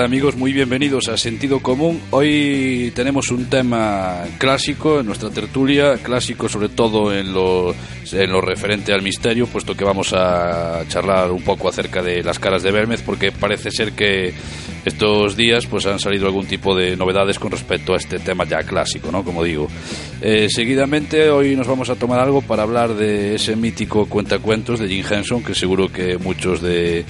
Tal amigos? Muy bienvenidos a Sentido Común. Hoy tenemos un tema clásico en nuestra tertulia, clásico sobre todo en lo, en lo referente al misterio, puesto que vamos a charlar un poco acerca de las caras de Belmez, porque parece ser que estos días pues han salido algún tipo de novedades con respecto a este tema ya clásico, ¿no? Como digo. Eh, seguidamente hoy nos vamos a tomar algo para hablar de ese mítico cuentacuentos de Jim Henson, que seguro que muchos de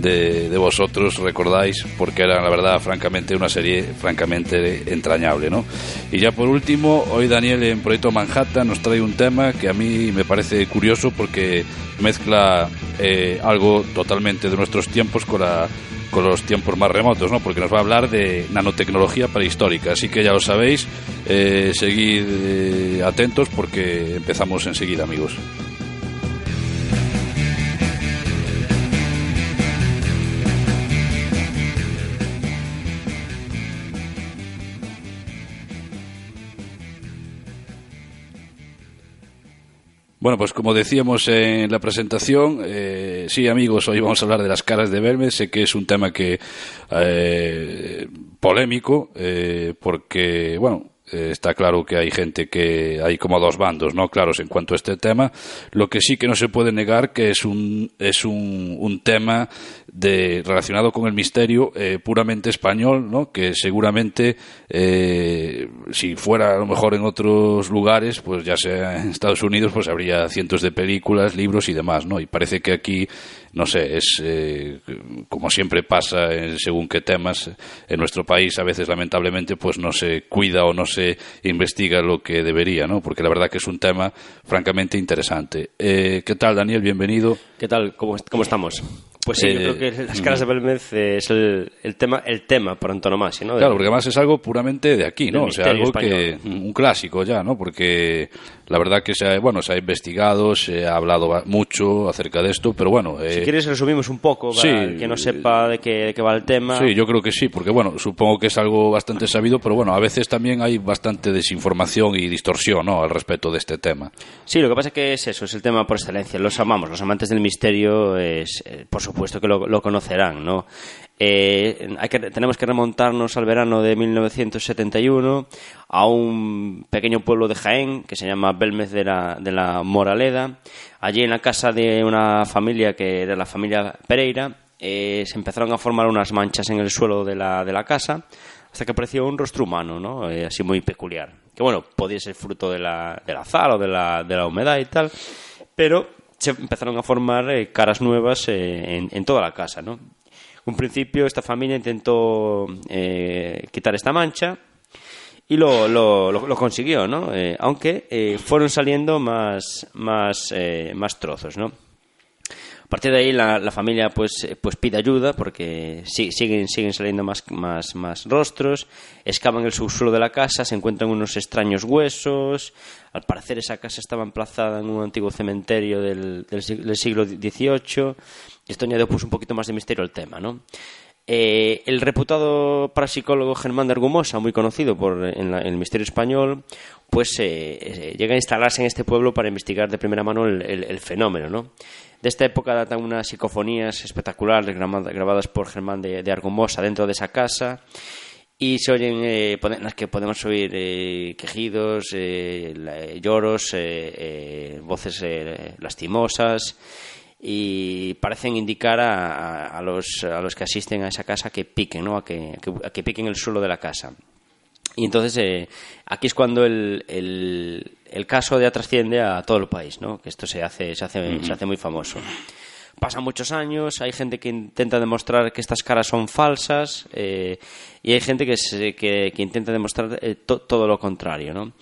de, vosotros recordáis, porque era la verdad, francamente, una serie francamente entrañable, ¿no? Y ya por último, hoy Daniel en Proyecto Manhattan nos trae un tema que a mí me parece curioso porque mezcla eh, algo totalmente de nuestros tiempos con la con los tiempos más remotos, ¿no? Porque nos va a hablar de nanotecnología prehistórica. Así que ya lo sabéis, eh, seguid eh, atentos porque empezamos enseguida, amigos. Bueno, pues como decíamos en la presentación, eh, sí amigos, hoy vamos a hablar de las caras de Belmez. Sé que es un tema que eh, polémico, eh, porque, bueno, eh, está claro que hay gente que hay como dos bandos, ¿no? Claros en cuanto a este tema. Lo que sí que no se puede negar que es un, es un, un tema de, relacionado con el misterio eh, puramente español, ¿no? Que seguramente, eh, si fuera a lo mejor en otros lugares, pues ya sea en Estados Unidos, pues habría cientos de películas, libros y demás, ¿no? Y parece que aquí no sé, es eh, como siempre pasa en según qué temas en nuestro país a veces lamentablemente pues no se cuida o no se investiga lo que debería, ¿no? Porque la verdad que es un tema francamente interesante. Eh, ¿Qué tal, Daniel? Bienvenido. ¿Qué tal? ¿Cómo, cómo estamos? Pues sí, yo creo que las caras de Belmez es el, el, tema el tema por antonomasia, ¿no? Claro, porque además es algo puramente de aquí, ¿no? O sea, algo que un clásico ya, ¿no? Porque la verdad que se ha, bueno, se ha investigado, se ha hablado mucho acerca de esto, pero bueno... si eh, quieres resumimos un poco para que no sepa de qué, de qué, va el tema. Sí, yo creo que sí, porque bueno, supongo que es algo bastante sabido, pero bueno, a veces también hay bastante desinformación y distorsión, ¿no? Al respecto de este tema. Sí, lo que pasa es que es eso, es el tema por excelencia. Los amamos, los amantes del misterio, es, eh, por supuesto puesto que lo, conocerán, ¿no? Eh, hay que, tenemos que remontarnos al verano de 1971 a un pequeño pueblo de Jaén que se llama Belmez de la, de la Moraleda. Allí en la casa de una familia que era la familia Pereira eh, se empezaron a formar unas manchas en el suelo de la, de la casa hasta que apareció un rostro humano, ¿no? Eh, así muy peculiar. Que bueno, podía ser fruto de la, de la azar o de la, de la humedad y tal, pero se empezaron a formar eh, caras nuevas eh, en, toda la casa, ¿no? Un principio esta familia intentó eh, quitar esta mancha y lo, lo, lo, consiguió, ¿no? aunque fueron saliendo más, más, más trozos, ¿no? A partir de ahí la, familia pues, pues pide ayuda porque siguen, siguen saliendo más, más, más rostros, excavan el subsuelo de la casa, se encuentran unos extraños huesos. Al parecer esa casa estaba emplazada en un antiguo cementerio del, del, siglo XVIII. Esto añade pues, un poquito más de misterio al tema, ¿no? Eh, el reputado parapsicólogo Germán de Argumosa, muy conocido por, en, el misterio español, pues eh, eh, llega a instalarse en este pueblo para investigar de primera mano el, el fenómeno, ¿no? De esta época datan unas psicofonías espectaculares grabadas por Germán de, de Argumosa dentro de esa casa. y se oyen eh, las que podemos oír eh, quejidos, eh, lloros, voces lastimosas y parecen indicar a, los, a los que asisten a esa casa que piquen, ¿no? a, que, a que piquen el suelo de la casa. Y entonces aquí es cuando el, caso ya trasciende a todo el país, ¿no? que esto se hace, se hace, se hace muy famoso pasan muchos años, hay gente que intenta demostrar que estas caras son falsas eh, y hay gente que, que, intenta demostrar eh, todo lo contrario, ¿no?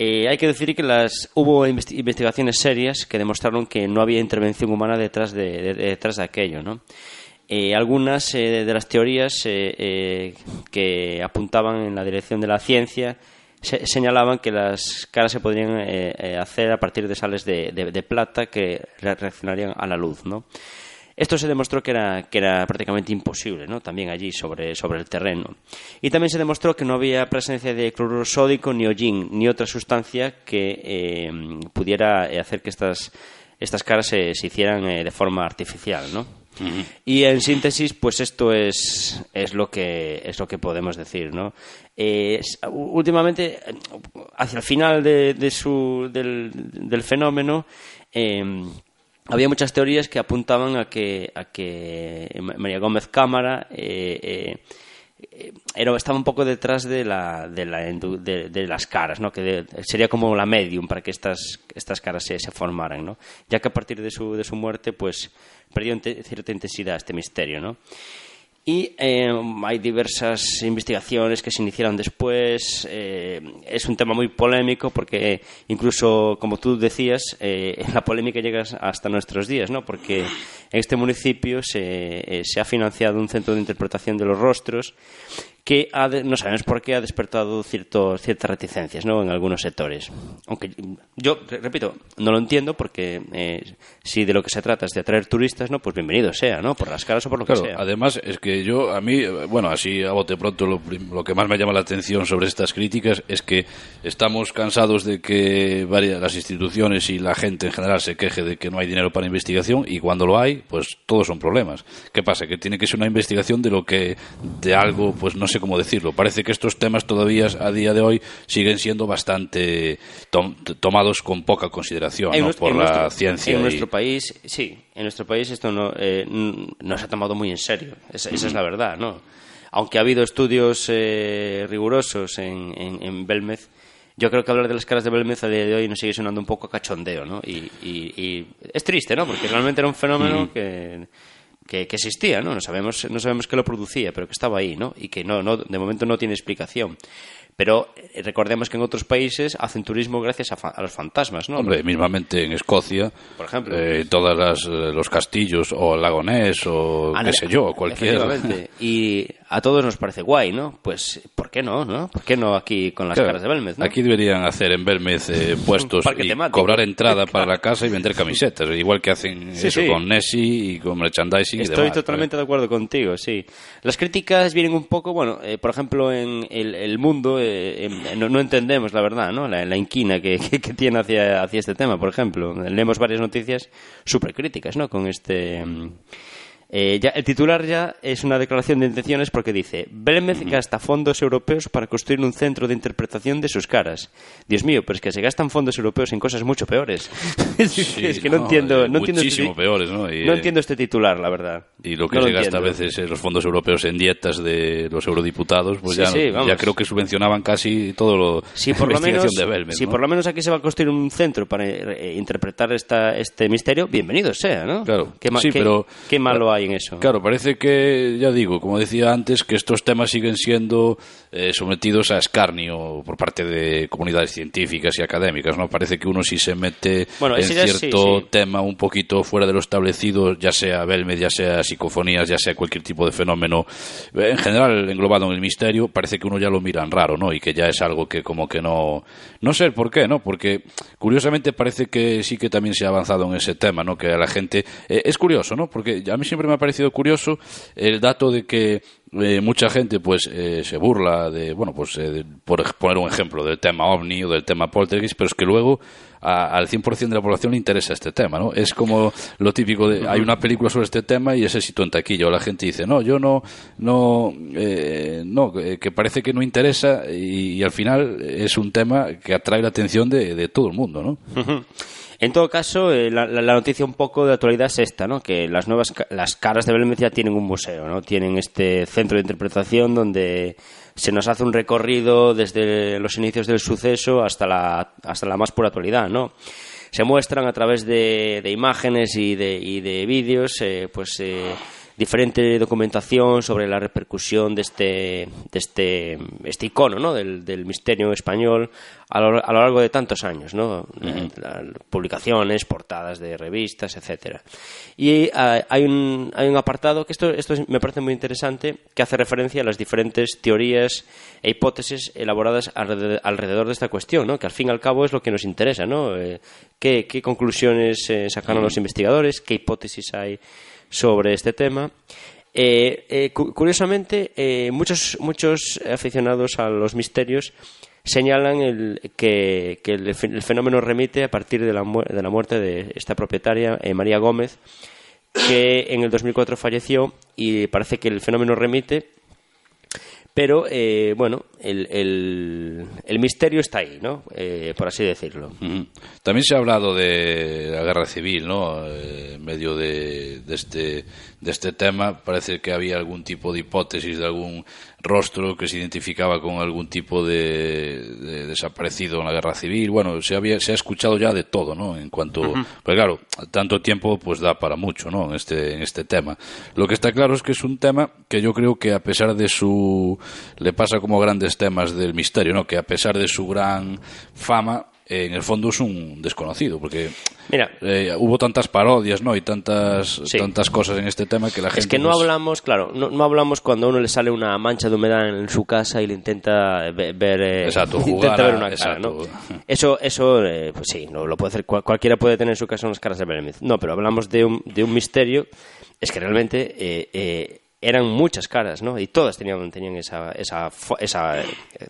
Eh, hay que decir que las, hubo investigaciones serias que demostraron que no había intervención humana detrás de, detrás de aquello, ¿no? algunas de las teorías que apuntaban en la dirección de la ciencia señalaban que las caras se podrían eh, eh, hacer a partir de sales de, plata que reaccionarían a la luz, ¿no? Esto se demostró que era, que era prácticamente imposible, ¿no? También allí sobre, sobre el terreno. Y también se demostró que no había presencia de cloruro sódico, ni hollín, ni otra sustancia que eh, pudiera hacer que estas, estas caras se, se hicieran de forma artificial, ¿no? Y en síntesis, pues esto es, es, lo, que, es lo que podemos decir, ¿no? Eh, últimamente, hacia el final de, su, del, fenómeno, em, había muchas teorías que apuntaban a que, a que María Gómez Cámara eh, eh, era, estaba un poco detrás de, la, de, la, de, las caras, ¿no? que sería como la medium para que estas, estas caras se, se formaran, ¿no? ya que a partir de su, de su muerte pues perdió cierta intensidad este misterio. ¿no? Y eh, hay diversas investigaciones que se iniciaron después. Eh, es un tema muy polémico porque incluso, como tú decías, eh, la polémica llega hasta nuestros días, ¿no? Porque en este municipio se, se ha financiado un centro de interpretación de los rostros que no sabemos por qué ha despertado ciertas reticencias ¿no? en algunos sectores. Aunque yo, repito, no lo entiendo porque eh, si de lo que se trata es de atraer turistas, ¿no? pues bienvenido sea, ¿no? por las caras o por lo que sea. Además, es que yo, a mí, bueno, así a bote pronto, lo, lo, que más me llama la atención sobre estas críticas es que estamos cansados de que varias las instituciones y la gente en general se queje de que no hay dinero para investigación y cuando lo hay, pues todos son problemas. ¿Qué pasa? Que tiene que ser una investigación de lo que, de algo, pues no sé cómo decirlo. Parece que estos temas todavía a día de hoy siguen siendo bastante tomados con poca consideración por la ciencia. En nuestro país, sí, en nuestro país esto no, eh, no se ha tomado muy en serio. Esa, es la verdad, ¿no? Aunque ha habido estudios eh, rigurosos en, en, Belmez, yo creo que hablar de las caras de Belmez a día de hoy nos sigue sonando un poco a cachondeo, ¿no? Y, es triste, ¿no? Porque realmente era un fenómeno que que, existía, ¿no? No sabemos, no sabemos qué lo producía, pero que estaba ahí, ¿no? Y que no, no, de momento no tiene explicación. Pero eh, recordemos que en otros países hacen turismo gracias a, los fantasmas, ¿no? Hombre, mismamente en Escocia, por ejemplo, eh, todos eh, los castillos o el lagonés o ah, qué sé yo, cualquier. Y a todos nos parece guay, ¿no? Pues, ¿por qué no, no? ¿Por qué no aquí con las caras de Belmez, ¿no? Aquí deberían hacer en Belmez puestos y cobrar entrada para la casa y vender camisetas, igual que hacen eso con Nessie y con merchandising Estoy totalmente de acuerdo contigo, sí. Las críticas vienen un poco, bueno, por ejemplo, en el, el mundo eh, em, no, entendemos, la verdad, ¿no? la, inquina que, tiene hacia, hacia este tema, por ejemplo. Leemos varias noticias súper críticas ¿no? con este... Em, eh, ya, el titular ya es una declaración de intenciones porque dice Belmez gasta fondos europeos para construir un centro de interpretación de sus caras. Dios mío, pero es que se gastan fondos europeos en cosas mucho peores. es que no, entiendo, no entiendo este, peores, ¿no? no eh, entiendo este titular, la verdad. Y lo que se gasta a veces en los fondos europeos en dietas de los eurodiputados, pues ya, ya creo que subvencionaban casi todo lo si por lo menos, de. Si por lo menos aquí se va a construir un centro para eh, interpretar esta, este misterio, bienvenido sea, ¿no? Claro. ¿Qué, sí, pero, qué malo hay en eso. Claro, parece que, ya digo, como decía antes, que estos temas siguen siendo eh, sometidos a escarnio por parte de comunidades científicas y académicas, ¿no? Parece que uno sí se mete en cierto tema un poquito fuera de lo establecido, ya sea Belmed, ya sea psicofonías, ya sea cualquier tipo de fenómeno, en general englobado en el misterio, parece que uno ya lo miran raro, ¿no? Y que ya es algo que como que no... No sé por qué, ¿no? Porque curiosamente parece que sí que también se ha avanzado en ese tema, ¿no? Que a la gente... Eh, es curioso, ¿no? Porque a mí siempre me ha parecido curioso el dato de que eh, mucha gente pues eh, se burla de, bueno, pues eh, por poner un ejemplo del tema ovni o del tema poltergeist, pero es que luego al 100% de la población le interesa este tema, ¿no? Es como lo típico de, hay una película sobre este tema y es éxito en taquilla, o la gente dice, no, yo no, no, no, que parece que no interesa y, al final es un tema que atrae la atención de, de todo el mundo, ¿no? En todo caso, eh, la, noticia un poco de actualidad es esta, ¿no? Que las nuevas las caras de Belém ya tienen un museo, ¿no? Tienen este centro de interpretación donde se nos hace un recorrido desde los inicios del suceso hasta la hasta la más pura actualidad, ¿no? Se muestran a través de, imágenes y de, y de vídeos, eh, pues eh, diferente documentación sobre la repercusión de este, de este, este icono ¿no? del, del misterio español a lo, a lo, largo de tantos años, ¿no? publicaciones, portadas de revistas, etcétera. Y ah, hay, un, hay un apartado que esto, esto me parece muy interesante, que hace referencia a las diferentes teorías e hipótesis elaboradas alrededor, de esta cuestión, ¿no? que al fin y al cabo es lo que nos interesa. ¿no? Eh, ¿qué, ¿qué, conclusiones eh, sacaron los investigadores? ¿Qué hipótesis hay sobre este tema. Eh, eh, curiosamente, eh, muchos, muchos aficionados a los misterios señalan el, que, el, fenómeno remite a partir de la, de la muerte de esta propietaria, María Gómez, que en el 2004 falleció y parece que el fenómeno remite pero eh, bueno, el, el, misterio está ahí, ¿no? Eh, por así decirlo. También se ha hablado de la guerra civil, ¿no? Eh, en medio de, de, este, de este tema parece que había algún tipo de hipótesis de algún rostro que se identificaba con algún tipo de, desaparecido en la guerra civil. Bueno, se, había, se ha escuchado ya de todo, ¿no? En cuanto, pues claro, tanto tiempo pues da para mucho, ¿no? En este, en este tema. Lo que está claro es que es un tema que yo creo que a pesar de su, le pasa como grandes temas del misterio, ¿no? Que a pesar de su gran fama, en el fondo es un desconocido, porque Mira, eh, hubo tantas parodias, ¿no? Y tantas, tantas cosas en este tema que la gente... Es que no pues hablamos, claro, no, no, hablamos cuando a uno le sale una mancha de humedad en su casa y le intenta ver, eh, exacto, intenta ver una cara, ¿no? Eso, eso eh, pues sí, no, lo puede hacer, cualquiera puede tener en su casa unas caras de Belemith. No, pero hablamos de un, de un misterio, es que realmente eran muchas caras, ¿no? Y todas tenían, tenían esa... esa, esa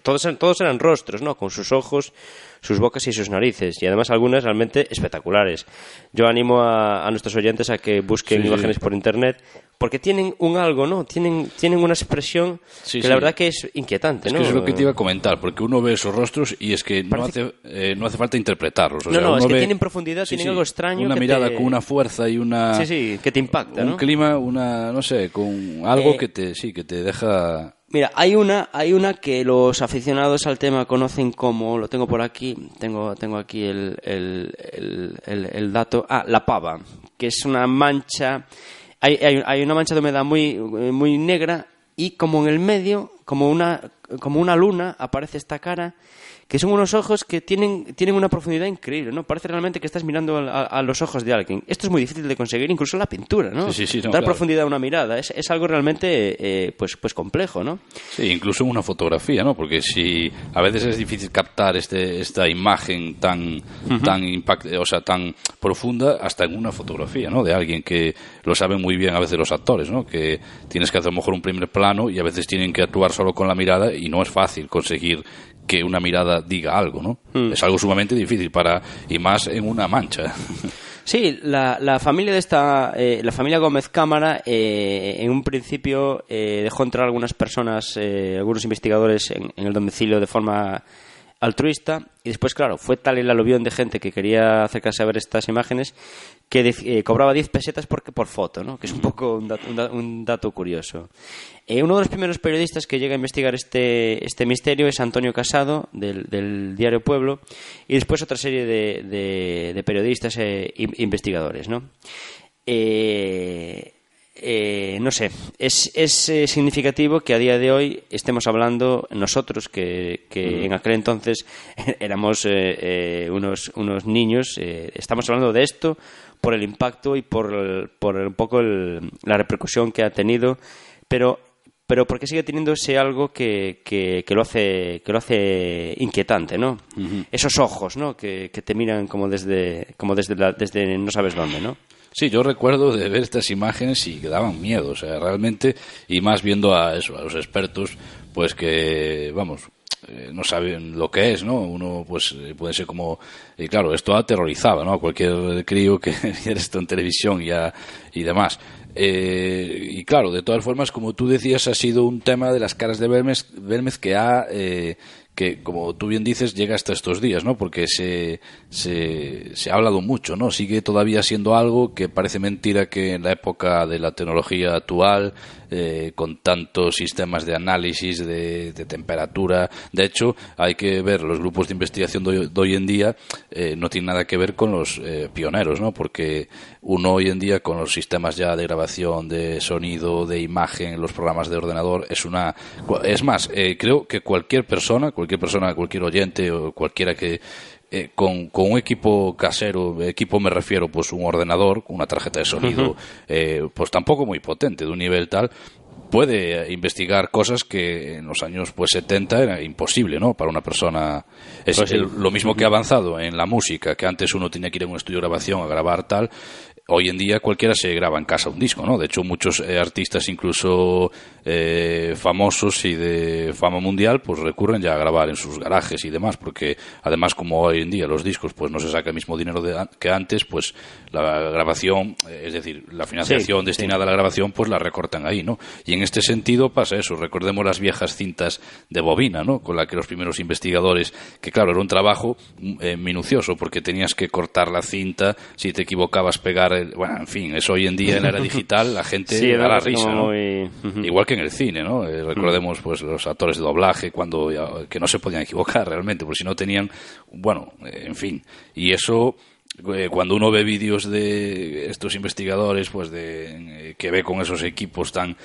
todos, todos eran rostros, ¿no? Con sus ojos sus bocas y sus narices, y además algunas realmente espectaculares. Yo animo a, nuestros oyentes a que busquen imágenes por internet, porque tienen un algo, ¿no? Tienen, tienen una expresión que la verdad que es inquietante, es ¿no? Que es lo que te iba a comentar, porque uno ve esos rostros y es que no, hace, eh, no hace falta interpretarlos. no, no, es que tienen profundidad, tienen algo extraño. Una mirada con una fuerza y una... Sí, sí, que te impacta, Un clima, una, no sé, con algo eh, que te, sí, que te deja Mira, hay una, hay una que los aficionados al tema conocen como, lo tengo por aquí, tengo, tengo aquí el, el, el, dato, ah, la pava, que es una mancha, hay, hay, hay, una mancha de humedad muy, muy negra y como en el medio, como una, como una luna, aparece esta cara que son unos ojos que tienen, tienen una profundidad increíble, ¿no? Parece realmente que estás mirando a, los ojos de alguien. Esto es muy difícil de conseguir, incluso en la pintura, ¿no? Sí, sí, Dar profundidad a una mirada es, es algo realmente, eh, pues, pues complejo, ¿no? Sí, incluso en una fotografía, ¿no? Porque si a veces es difícil captar este, esta imagen tan, tan o sea, tan profunda hasta en una fotografía, ¿no? De alguien que lo saben muy bien a veces los actores, ¿no? Que tienes que hacer a lo mejor un primer plano y a veces tienen que actuar solo con la mirada y no es fácil conseguir que una mirada diga algo, ¿no? Mm. Es algo sumamente difícil para y más en una mancha. Sí, la, la familia de esta, eh, la familia Gómez Cámara, eh, en un principio eh, dejó entrar algunas personas, algunos investigadores en, el domicilio de forma altruista y después, claro, fue tal el aluvión de gente que quería acercarse a ver estas imágenes que eh, cobraba 10 pesetas por, por foto, ¿no? que es un poco un dato, curioso. Eh, uno de los primeros periodistas que llega a investigar este, este misterio es Antonio Casado, del, diario Pueblo, y después otra serie de, de, periodistas e investigadores. ¿no? Eh, eh, no sé, es, es eh, significativo que a día de hoy estemos hablando nosotros, que, que en aquel entonces éramos eh, unos, unos niños, estamos hablando de esto por el impacto y por, por un poco la repercusión que ha tenido, pero pero porque sigue teniendo ese algo que, que, lo hace que lo hace inquietante no esos ojos no que, que, te miran como desde como desde desde no sabes dónde no Sí, yo recuerdo de ver estas imágenes y que daban miedo, o sea, realmente, y más viendo a eso, a los expertos, pues que, vamos, eh, no saben lo que es, ¿no? Uno, pues, eh, puede ser como, y claro, esto aterrorizaba, ¿no? A cualquier crío que viera esto en televisión y, y demás. Eh, y claro, de todas formas, como tú decías, ha sido un tema de las caras de Belmez, que ha, que, como tú bien dices, llega hasta estos días, ¿no? Porque se, se, se, ha hablado mucho, ¿no? Sigue todavía siendo algo que parece mentira que en la época de la tecnología actual, eh, con tantos sistemas de análisis de, temperatura, de hecho, hay que ver los grupos de investigación de, hoy en día, eh, no tienen nada que ver con los eh, pioneros, ¿no? Porque uno hoy en día con los sistemas ya de grabación de sonido, de imagen, los programas de ordenador, es una... Es más, creo que cualquier persona, cualquier persona, cualquier oyente o cualquiera que eh, con, con, un equipo casero, equipo me refiero, pues un ordenador, una tarjeta de sonido, eh, pues tampoco muy potente, de un nivel tal, puede investigar cosas que en los años pues 70 era imposible, ¿no? Para una persona. Es pues lo mismo que ha avanzado en la música, que antes uno tenía que ir a un estudio de grabación a grabar tal, hoy en día cualquiera se graba en casa un disco, ¿no? De hecho, muchos eh, artistas, incluso eh, famosos y de fama mundial, pues recurren ya a grabar en sus garajes y demás, porque además, como hoy en día los discos, pues no se saca el mismo dinero que antes, pues la grabación, eh, es decir, la financiación destinada a la grabación, pues la recortan ahí, ¿no? Y en este sentido pasa eso. Recordemos las viejas cintas de bobina, ¿no? Con la que los primeros investigadores, que claro, era un trabajo minucioso, porque tenías que cortar la cinta, si te equivocabas, pegar bueno, en fin, eso hoy en día en la era digital la gente da la risa, ¿no? Igual que en el cine, ¿no? Eh, recordemos pues los actores de doblaje cuando que no se podían equivocar realmente, porque si no tenían, bueno, eh, en fin, y eso eh, cuando uno ve vídeos de estos investigadores, pues de que ve con esos equipos tan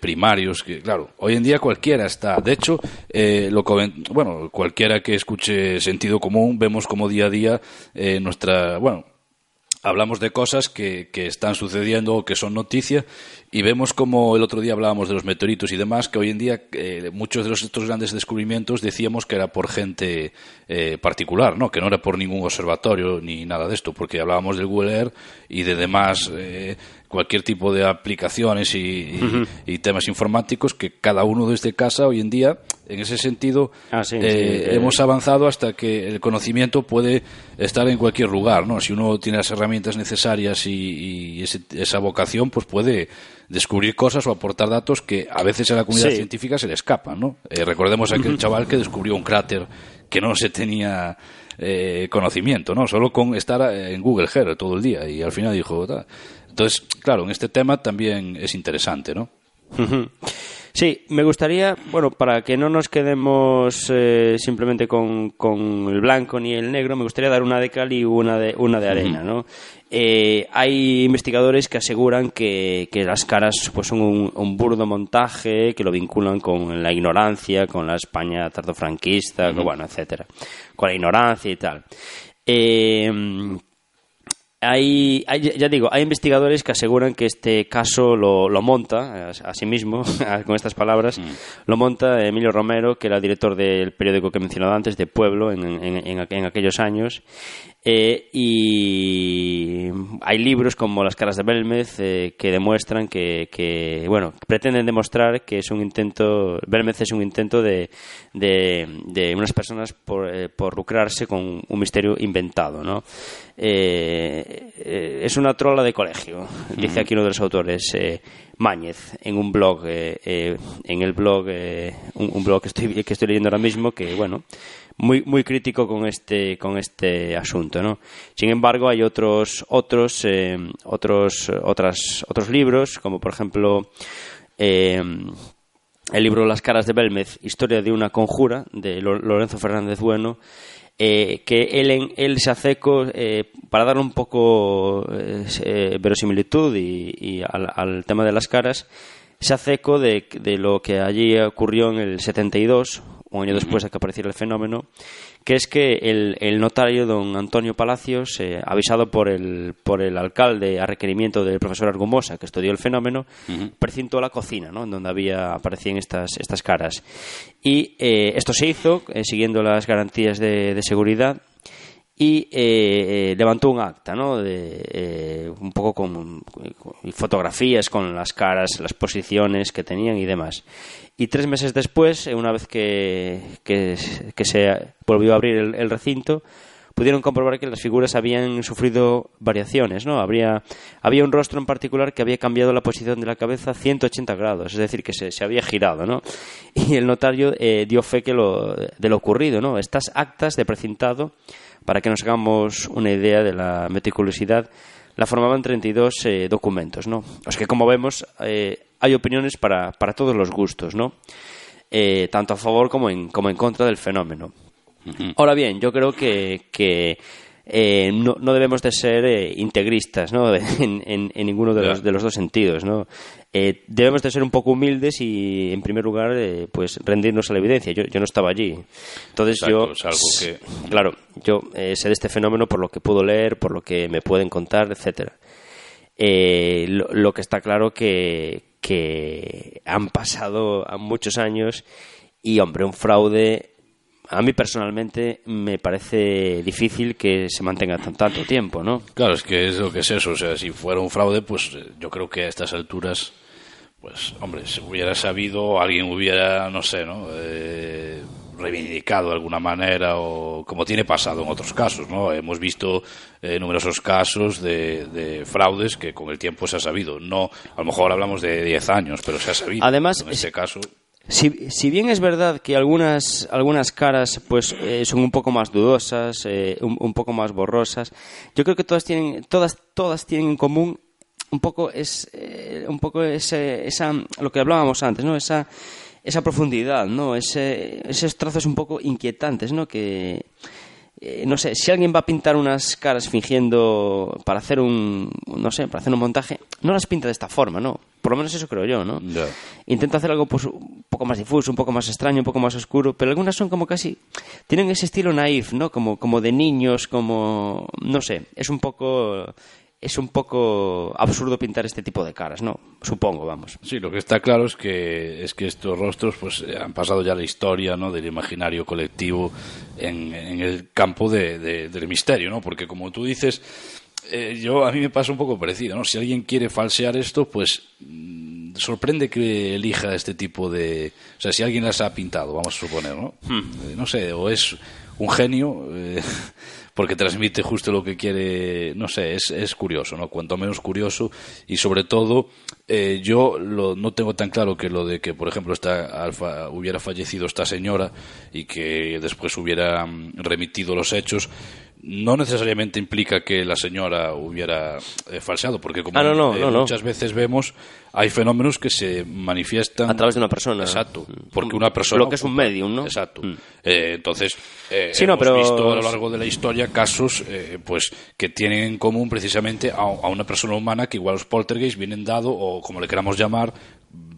primarios que claro hoy en día cualquiera está de hecho lo bueno cualquiera que escuche sentido común vemos como día a día nuestra bueno hablamos de cosas que, que, están sucediendo o que son noticia y vemos como el otro día hablábamos de los meteoritos y demás, que hoy en día eh, muchos de los, estos grandes descubrimientos decíamos que era por gente eh, particular, ¿no? que no era por ningún observatorio ni nada de esto, porque hablábamos del Google Earth y de demás eh, cualquier tipo de aplicaciones y, temas informáticos que cada uno desde casa hoy en día, en ese sentido, ah, eh, hemos avanzado hasta que el conocimiento puede estar en cualquier lugar, ¿no? Si uno tiene las herramientas necesarias y, esa vocación, pues puede descubrir cosas o aportar datos que a veces a la comunidad científica se le escapan, ¿no? Eh, recordemos a aquel chaval que descubrió un cráter que no se tenía eh, conocimiento, ¿no? Solo con estar en Google Earth todo el día y al final dijo, entonces, claro, en este tema también es interesante, ¿no? Sí, me gustaría, bueno, para que no nos quedemos eh, simplemente con, el blanco ni el negro, me gustaría dar una de cal y una de, una de arena, ¿no? Eh, hay investigadores que aseguran que, las caras pues, son un, burdo montaje, que lo vinculan con la ignorancia, con la España tardofranquista, bueno, etcétera, con la ignorancia y tal. Eh, hay, ya digo, hay investigadores que aseguran que este caso lo, monta, a, sí mismo, con estas palabras, mm. lo monta Emilio Romero, que era director del periódico que he mencionado antes, de Pueblo, en, en aquellos años, eh, y hay libros como Las caras de Belmez eh, que demuestran que, bueno, pretenden demostrar que es un intento, Belmez es un intento de, de, unas personas por, eh, por, lucrarse con un misterio inventado, ¿no? es una trola de colegio, dice aquí uno de los autores. Mañez en un blog, en el blog, un, un, blog que estoy, que estoy leyendo ahora mismo, que bueno, muy, muy crítico con este, con este asunto, ¿no? Sin embargo, hay otros, otros, eh, otros, otras, otros libros, como por ejemplo, eh, el libro Las caras de Belmez, Historia de una conjura, de Lorenzo Fernández Bueno, eh, que él, él se hace para dar un poco verosimilitud y, al, al, tema de las caras, se hace eco de, de, lo que allí ocurrió en el 72, un año después de que apareciera el fenómeno, que es que el, notario don Antonio Palacios, eh, avisado por el, por el alcalde a requerimiento del profesor Argumosa, que estudió el fenómeno, precintó la cocina, ¿no? en donde había, aparecían estas, estas caras. Y eh, esto se hizo eh, siguiendo las garantías de, seguridad y eh, levantó un acta, ¿no? De, eh, un poco con, con, fotografías con las caras, las posiciones que tenían y demás. Y tres meses después, una vez que, que, que se volvió a abrir el, el recinto, pudieron comprobar que las figuras habían sufrido variaciones, ¿no? Habría, había un rostro en particular que había cambiado la posición de la cabeza 180 grados, es decir, que se, se había girado, ¿no? Y el notario eh, dio fe que lo, de lo ocurrido, ¿no? Estas actas de precintado, para que nos hagamos una idea de la meticulosidad, la formaban 32 eh, documentos, ¿no? O sea que, como vemos, eh, hay opiniones para, para todos los gustos, ¿no? Eh, tanto a favor como en, como en contra del fenómeno. Ahora bien, yo creo que, que eh, no, no, debemos de ser eh, integristas ¿no? en, en, en, ninguno de los, de los, dos sentidos. ¿no? Eh, debemos de ser un poco humildes y, en primer lugar, pues rendirnos a la evidencia. Yo, yo no estaba allí. Entonces Exacto, yo, es algo que... claro, yo sé de este fenómeno por lo que puedo leer, por lo que me pueden contar, etcétera. Lo, lo, que está claro que, que han pasado muchos años y, hombre, un fraude a mí personalmente me parece difícil que se mantenga tan, tanto tiempo, ¿no? Claro, es que es lo que es eso. O sea, si fuera un fraude, pues eh, yo creo que a estas alturas, pues, hombre, se hubiera sabido, alguien hubiera, no sé, ¿no? Eh, reivindicado de alguna manera o como tiene pasado en otros casos, ¿no? Hemos visto eh, numerosos casos de, de, fraudes que con el tiempo se ha sabido. No, a lo mejor hablamos de 10 años, pero se ha sabido. Además, en este caso si, si, bien es verdad que algunas, algunas caras pues eh, son un poco más dudosas, eh, un, un, poco más borrosas, yo creo que todas tienen, todas, todas tienen en común un poco es eh, un poco ese, esa lo que hablábamos antes, ¿no? Esa esa profundidad, ¿no? Ese, esos trazos un poco inquietantes, ¿no? Que eh, no sé, si alguien va a pintar unas caras fingiendo para hacer un, no sé, para hacer un montaje, no las pinta de esta forma, ¿no? Por lo menos eso creo yo, ¿no? Yeah. Intenta hacer algo pues un poco más difuso, un poco más extraño, un poco más oscuro, pero algunas son como casi tienen ese estilo naif, ¿no? Como como de niños, como no sé, es un poco es un poco absurdo pintar este tipo de caras, ¿no? Supongo, vamos. Sí, lo que está claro es que es que estos rostros pues han pasado ya la historia, ¿no? Del imaginario colectivo en, en el campo de, de, del misterio, ¿no? Porque como tú dices, eh, yo a mí me pasa un poco parecido, ¿no? Si alguien quiere falsear esto, pues mmm, sorprende que elija este tipo de, o sea, si alguien las ha pintado, vamos a suponer, ¿no? Hmm. Eh, no sé, o es un genio. Eh, porque transmite justo lo que quiere, no sé, es, es curioso, ¿no? Cuanto menos curioso y sobre todo eh, yo lo, no tengo tan claro que lo de que, por ejemplo, esta Alfa hubiera fallecido esta señora y que después hubiera mm, remitido los hechos, no necesariamente implica que la señora hubiera eh, falseado, porque como ah, no, no, eh, no, muchas veces vemos, hay fenómenos que se manifiestan a través de una persona. Exacto, porque una persona lo que es un medium, ¿no? Exacto. Mm. Eh, entonces, eh, sí, hemos no, pero... visto a lo largo de la historia casos, pues, que tienen en común precisamente a, a, una persona humana que igual los poltergeist vienen dado o como le queramos llamar,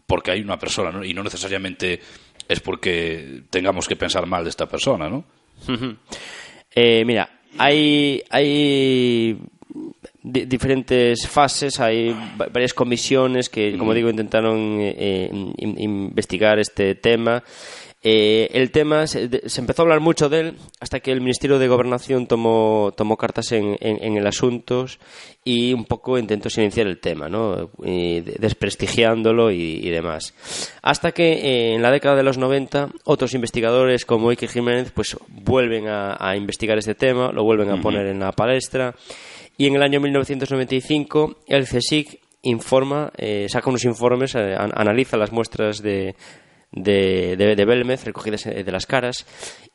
porque hay una persona, ¿no? Y no necesariamente es porque tengamos que pensar mal de esta persona, ¿no? Uh -huh. mira, hay, hay diferentes fases, hay varias comisiones que, como digo, intentaron eh, investigar este tema. Eh, el tema se, se, empezó a hablar mucho de él hasta que el Ministerio de Gobernación tomó, tomó cartas en, en, en, el asunto y un poco intentó silenciar el tema, ¿no? Y desprestigiándolo y, y, demás. Hasta que eh, en la década de los 90 otros investigadores como Ike Jiménez pues vuelven a, a investigar este tema, lo vuelven a uh -huh. poner en la palestra y en el año 1995 el CSIC informa, eh, saca unos informes, an analiza las muestras de de, de, Belmez recogidas de las caras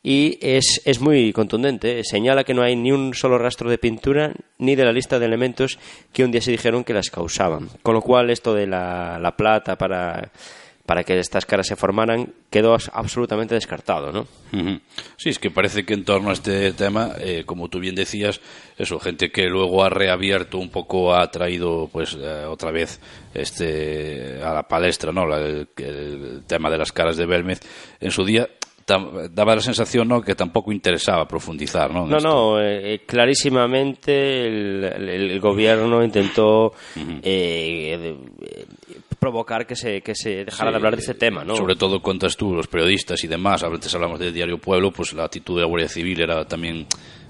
y es, es muy contundente. Señala que no hay ni un solo rastro de pintura ni de la lista de elementos que un día se dijeron que las causaban. Con lo cual esto de la, la plata para para que estas caras se formaran quedó absolutamente descartado, ¿no? Sí, es que parece que en torno a este tema, eh, como tú bien decías, eso, gente que luego ha reabierto un poco, ha traído, pues, eh, otra vez este a la palestra, ¿no? El, el, tema de las caras de Belmez en su día daba la sensación ¿no? que tampoco interesaba profundizar. No, no, no eh, clarísimamente el, el, el, gobierno intentó uh -huh. eh, provocar que se, que se dejara sí, de hablar de ese tema, ¿no? Sobre todo cuentas tú, los periodistas y demás, antes hablamos del diario Pueblo, pues la actitud de la Guardia Civil era también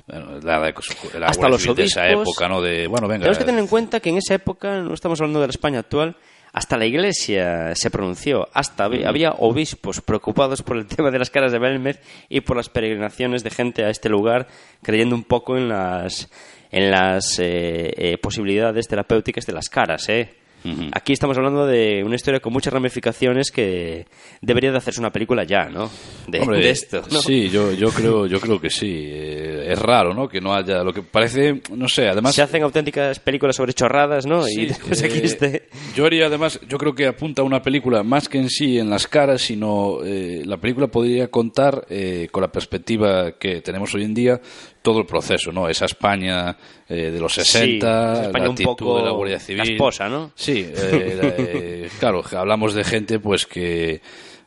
Bueno, la, la, la Hasta los Civil de esa obispos. época, ¿no? De, bueno, venga. Tenemos que tener en cuenta que en esa época, no estamos hablando de la España actual, hasta la iglesia se pronunció, hasta había, había obispos preocupados por el tema de las caras de Belmez y por las peregrinaciones de gente a este lugar, creyendo un poco en las, en las eh, eh, posibilidades terapéuticas de las caras, ¿eh? Aquí estamos hablando de una historia con muchas ramificaciones que debería de hacerse una película ya, ¿no? De, Hombre, de esto, ¿no? Sí, yo, yo creo, yo creo que sí. Eh, es raro, ¿no? Que no haya lo que parece, no sé. Además, Se hacen auténticas películas sobre chorradas, ¿no? Sí, y después eh, aquí este... Yo haría además, yo creo que apunta a una película más que en sí en las caras, sino eh, la película podría contar eh, con la perspectiva que tenemos hoy en día todo el proceso, ¿no? Esa España eh, de los Sí, 60, esa España la un actitud poco de la Guardia Civil. casposa, ¿no? Sí, eh, la- eh, claro, hablamos de gente pues que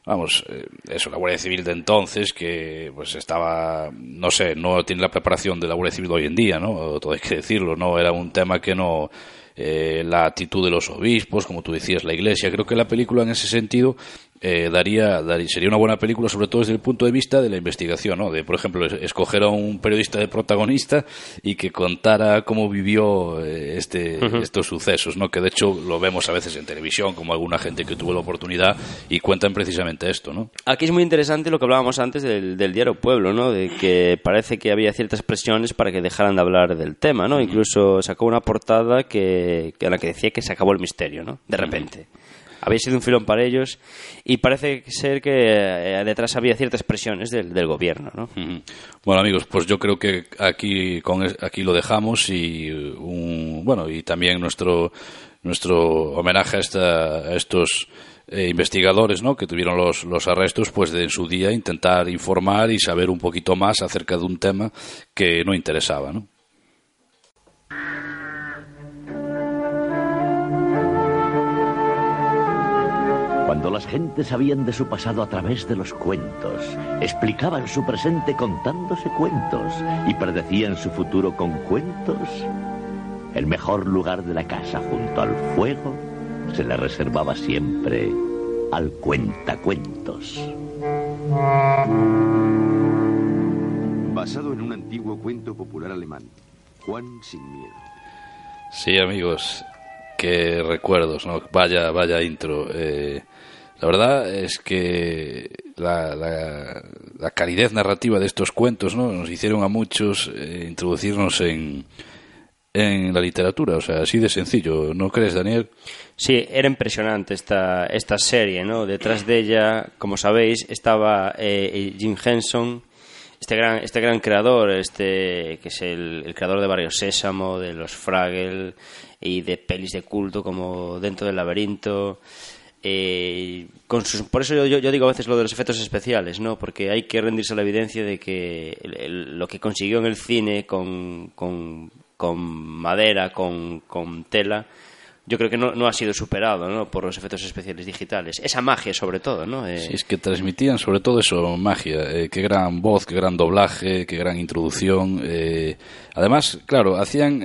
vamos, eh, eso, la Guardia Civil de entonces, que pues estaba, no sé, no tiene la preparación de la Guardia Civil de hoy en día, ¿no? Todo hay que decirlo, ¿no? Era un tema que no, eh, la actitud de los obispos, como tú decías, la Iglesia, creo que la película en ese sentido eh, daría, daría- sería una buena película, sobre todo desde el punto de vista de la investigación, ¿no? De, por ejemplo, es- escoger a un periodista de protagonista y que contara cómo vivió eh, este, estos sucesos, ¿no? Que de hecho lo vemos a veces en televisión, como alguna gente que tuvo la oportunidad y cuentan precisamente esto, ¿no? Aquí es muy interesante lo que hablábamos antes del, del diario Pueblo, ¿no? De que parece que había ciertas presiones para que dejaran de hablar del tema, ¿no? Incluso sacó una portada que, que a la que decía que se acabó el misterio, ¿no? De repente. Había sido un filón para ellos y parece ser que eh, detrás había ciertas presiones del, del gobierno, ¿no? Bueno amigos, pues yo creo que aquí aquí lo dejamos y un, bueno y también nuestro nuestro homenaje a, esta- a estos eh, investigadores, ¿no? Que tuvieron los, los arrestos, pues de en su día intentar informar y saber un poquito más acerca de un tema que no interesaba, ¿no? Cuando las gentes sabían de su pasado a través de los cuentos, explicaban su presente contándose cuentos y predecían su futuro con cuentos, el mejor lugar de la casa junto al fuego se le reservaba siempre al cuentacuentos. Basado en un antiguo cuento popular alemán, Juan sin miedo. Sí, amigos, qué recuerdos, ¿no? Vaya, vaya intro. Eh, la verdad es que la, la, la calidez narrativa de estos cuentos, ¿no? Nos hicieron a muchos eh, introducirnos en, en la literatura, o sea, así de sencillo, ¿no crees, Daniel? Sí, era impresionante esta, esta serie, ¿no? Detrás de ella, como sabéis, estaba eh, Jim Henson, este gran, este gran creador, este que es el, el creador de Barrio Sésamo, de los Fraggle y de pelis de culto como Dentro del Laberinto. Eh, con sus, por eso yo, yo digo a veces lo de los efectos especiales, ¿no? Porque hay que rendirse a la evidencia de que el- lo que consiguió en el cine con, con, madera, con tela, yo creo que no, no ha sido superado ¿no? por los efectos especiales digitales. Esa magia, sobre todo, ¿no? Eh, Sí, es que transmitían sobre todo eso, magia. Eh, qué gran voz, qué gran doblaje, qué gran introducción. eh. además, claro, hacían.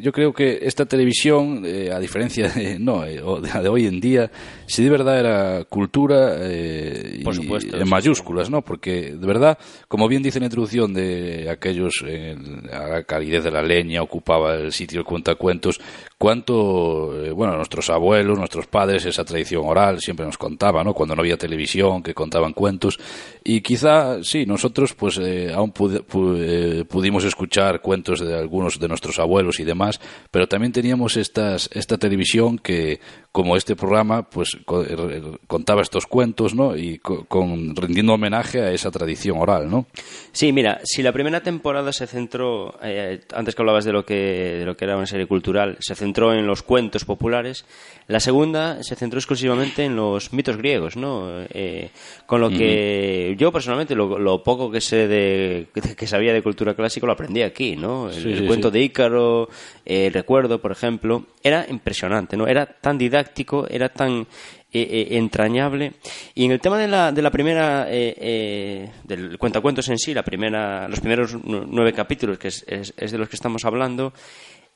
yo creo que esta televisión, a diferencia de, no, eh, de, de hoy en día, sí de verdad era cultura eh, Por y- supuesto, en mayúsculas, ¿no? Porque de verdad, como bien dice la introducción de aquellos, a la calidez de la leña, ocupaba el sitio el cuentacuentos, cuánto, eh, bueno, nuestros abuelos, nuestros padres, esa tradición oral siempre nos contaba, ¿no? Cuando no había televisión, que contaban cuentos. Y quizá, sí, nosotros pues eh, aún pu- eh, pudimos escuchar cuentos de algunos de nuestros abuelos y demás, pero también teníamos estas, esta televisión que, como este programa, pues co- eh, contaba estos cuentos, ¿no? Y co- con, rindiendo homenaje a esa tradición oral, ¿no? Sí, mira, si la primera temporada se centró, eh, antes que hablabas de lo que, de lo que era una serie cultural, se centró en los cuentos populares, la segunda se centró exclusivamente en los mitos griegos, ¿no? Eh, con lo que yo personalmente, lo, lo poco que sé de, que sabía de cultura clásica lo aprendí aquí, ¿no? El, Sí, el sí, cuento sí. de Ícaro, eh, recuerdo, por ejemplo, era impresionante, ¿no? Era tan didáctico, era tan eh, eh, entrañable. Y en el tema de la, de la primera, eh, eh, del cuentacuentos en sí, la primera, los primeros nu- nueve capítulos, que es, es- es de los que estamos hablando,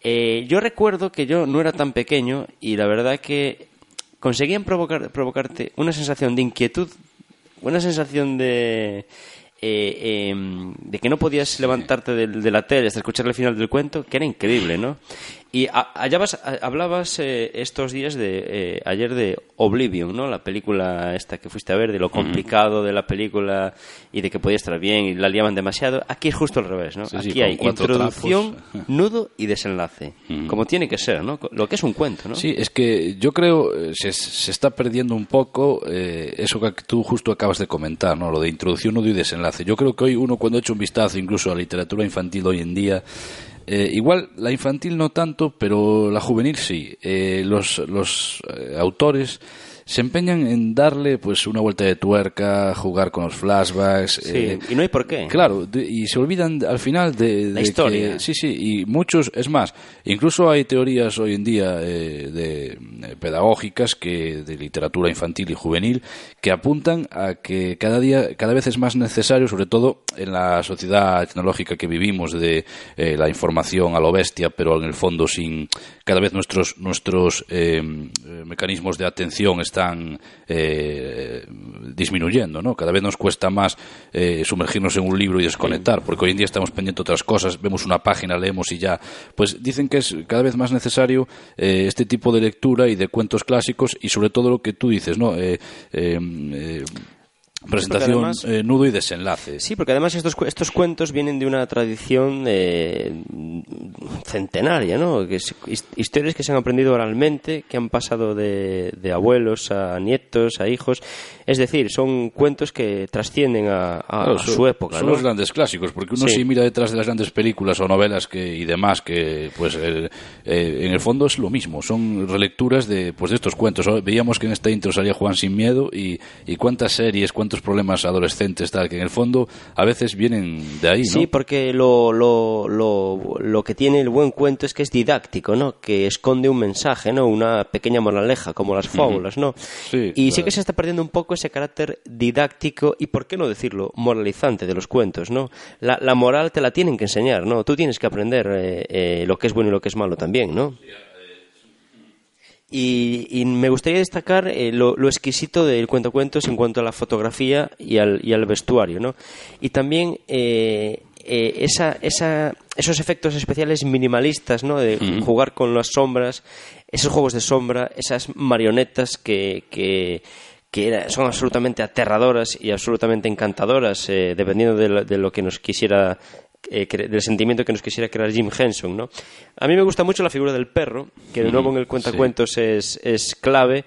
eh, yo recuerdo que yo no era tan pequeño y la verdad que conseguían provocar, provocarte una sensación de inquietud, una sensación de eh, em, de que no podías levantarte de, de la tele hasta escuchar el final del cuento, que era increíble, ¿no? Y a- allá vas- a- hablabas eh, estos días de eh, ayer de Oblivion, ¿no? La película esta que fuiste a ver, de lo complicado de la película y de que podía estar bien y la liaban demasiado. Aquí es justo al revés, ¿no? Sí, Aquí hay introducción, trapos. nudo y desenlace, como tiene que ser, ¿no? Lo que es un cuento, ¿no? Sí, es que yo creo eh, se, se está perdiendo un poco eh, eso que tú justo acabas de comentar, ¿no? Lo de introducción, nudo y desenlace. Yo creo que hoy uno cuando ha hecho un vistazo incluso a la literatura infantil hoy en día, eh, igual la infantil no tanto, pero la juvenil sí. Eh, los los eh, autores se empeñan en darle pues una vuelta de tuerca, jugar con los flashbacks. Sí, eh, y no hay por qué. Claro, de- y se olvidan al final de, La historia. que- sí, sí, y muchos, es más, incluso hay teorías hoy en día eh, de, eh, pedagógicas que de literatura infantil y juvenil que apuntan a que cada día, cada vez es más necesario, sobre todo en la sociedad tecnológica que vivimos, de eh, la información a lo bestia, pero en el fondo sin cada vez nuestros nuestros mecanismos de atención están eh, disminuyendo, ¿no? Cada vez nos cuesta más eh, sumergirnos en un libro y desconectar, porque hoy en día estamos pendientes de otras cosas, vemos una página, leemos y ya. Pues dicen que es cada vez más necesario eh, este tipo de lectura y de cuentos clásicos y sobre todo lo que tú dices, ¿no? Presentación, además- eh, nudo y desenlace. Sí, porque además estos, estos cuentos vienen de una tradición eh, centenaria, ¿no? Que es- his- historias que se han aprendido oralmente, que han pasado de, de abuelos a nietos, a hijos. Es decir, son cuentos que trascienden a, Claro, su época, Son ¿no? los grandes clásicos, porque uno Sí. sí mira detrás de las grandes películas o novelas que, y demás, que pues eh, en el fondo es lo mismo, son relecturas de, pues, de estos cuentos. Veíamos que en esta intro salía Juan Sin Miedo y, y cuántas series, cuántos problemas adolescentes, tal, que en el fondo a veces vienen de ahí, ¿no? Sí, porque lo, lo, lo, lo que tiene el buen cuento es que es didáctico, ¿no? Que esconde un mensaje, ¿no? Una pequeña moraleja, como las fábulas, ¿no? Sí, y sí que se está perdiendo un poco ese carácter didáctico y, ¿por qué no decirlo?, moralizante de los cuentos, ¿no? La, la moral te la tienen que enseñar, ¿no? Tú tienes que aprender eh, eh, lo que es bueno y lo que es malo también, ¿no? Y, y me gustaría destacar eh, lo, lo exquisito del cuentacuentos en cuanto a la fotografía y al, y al vestuario, ¿no? Y también eh, eh, esa, esa, esos efectos especiales minimalistas, ¿no? De jugar con las sombras, esos juegos de sombra, esas marionetas que, que, que era- son absolutamente aterradoras y absolutamente encantadoras, eh, dependiendo de lo, de lo que nos quisiera eh, del sentimiento que nos quisiera crear Jim Henson, ¿no? A mí me gusta mucho la figura del perro, que de nuevo en el cuentacuentos es, es clave,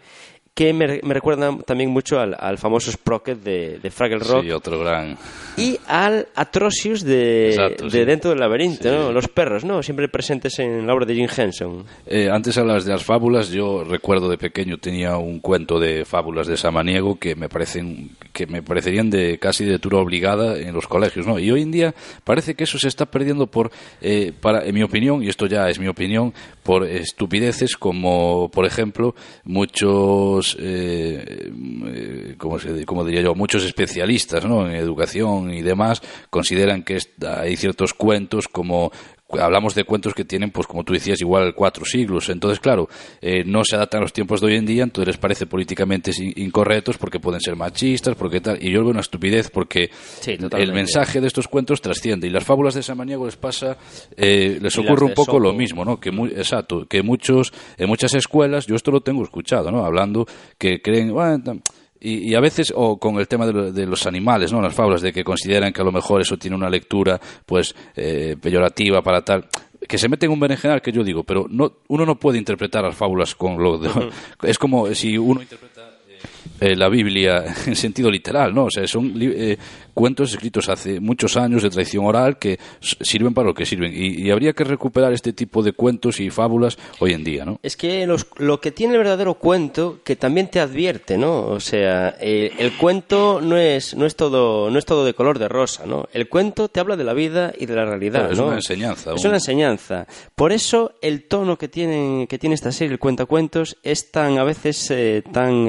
que me, me recuerda también mucho al, al famoso Sprocket de, de Fraggle Rock Sí, otro gran. y al Atrocious de, Exacto, de sí. Dentro del Laberinto, ¿no? Los perros, ¿no? Siempre presentes en la obra de Jim Henson. Eh, antes hablas de las fábulas, yo recuerdo de pequeño tenía un cuento de fábulas de Samaniego que me parecen que me parecerían de casi de lectura obligada en los colegios, ¿no? Y hoy en día parece que eso se está perdiendo por eh, para en mi opinión y esto ya es mi opinión por estupideces como por ejemplo muchos eh, eh, ¿cómo, se- cómo diría yo muchos especialistas, ¿no? En educación y demás consideran que hay ciertos cuentos como hablamos de cuentos que tienen, pues como tú decías, igual cuatro siglos. Entonces, claro, eh, no se adaptan a los tiempos de hoy en día, entonces les parece políticamente in- incorrectos porque pueden ser machistas, porque tal. Y yo veo una estupidez porque Sí, el mensaje de estos cuentos trasciende. Y las fábulas de Samaniego les pasa, eh, les Y ocurre un poco lo mismo, ¿no? Que muy, exacto, que muchos, en muchas escuelas, yo esto lo tengo escuchado, ¿no? Hablando que creen, bueno, y, y a veces, o con el tema de, lo- de los animales, ¿no? Las fábulas, de que consideran que a lo mejor eso tiene una lectura, pues, eh, peyorativa para tal. Que se mete en un berenjenal que yo digo, pero no, uno no puede interpretar las fábulas con lo de, Es como si uno interpreta eh, la Biblia en sentido literal, ¿no? O sea, son eh, cuentos escritos hace muchos años de tradición oral que sirven para lo que sirven. Y, y habría que recuperar este tipo de cuentos y fábulas hoy en día, ¿no? Es que los- lo que tiene el verdadero cuento, que también te advierte, ¿no? O sea, eh, el cuento no es, no, es todo, no es todo de color de rosa, ¿no? El cuento te habla de la vida y de la realidad, Claro, es ¿no? una enseñanza, Es un- una enseñanza. Por eso el tono que tiene, que tiene esta serie, el cuentacuentos, es tan, a veces, eh, tan...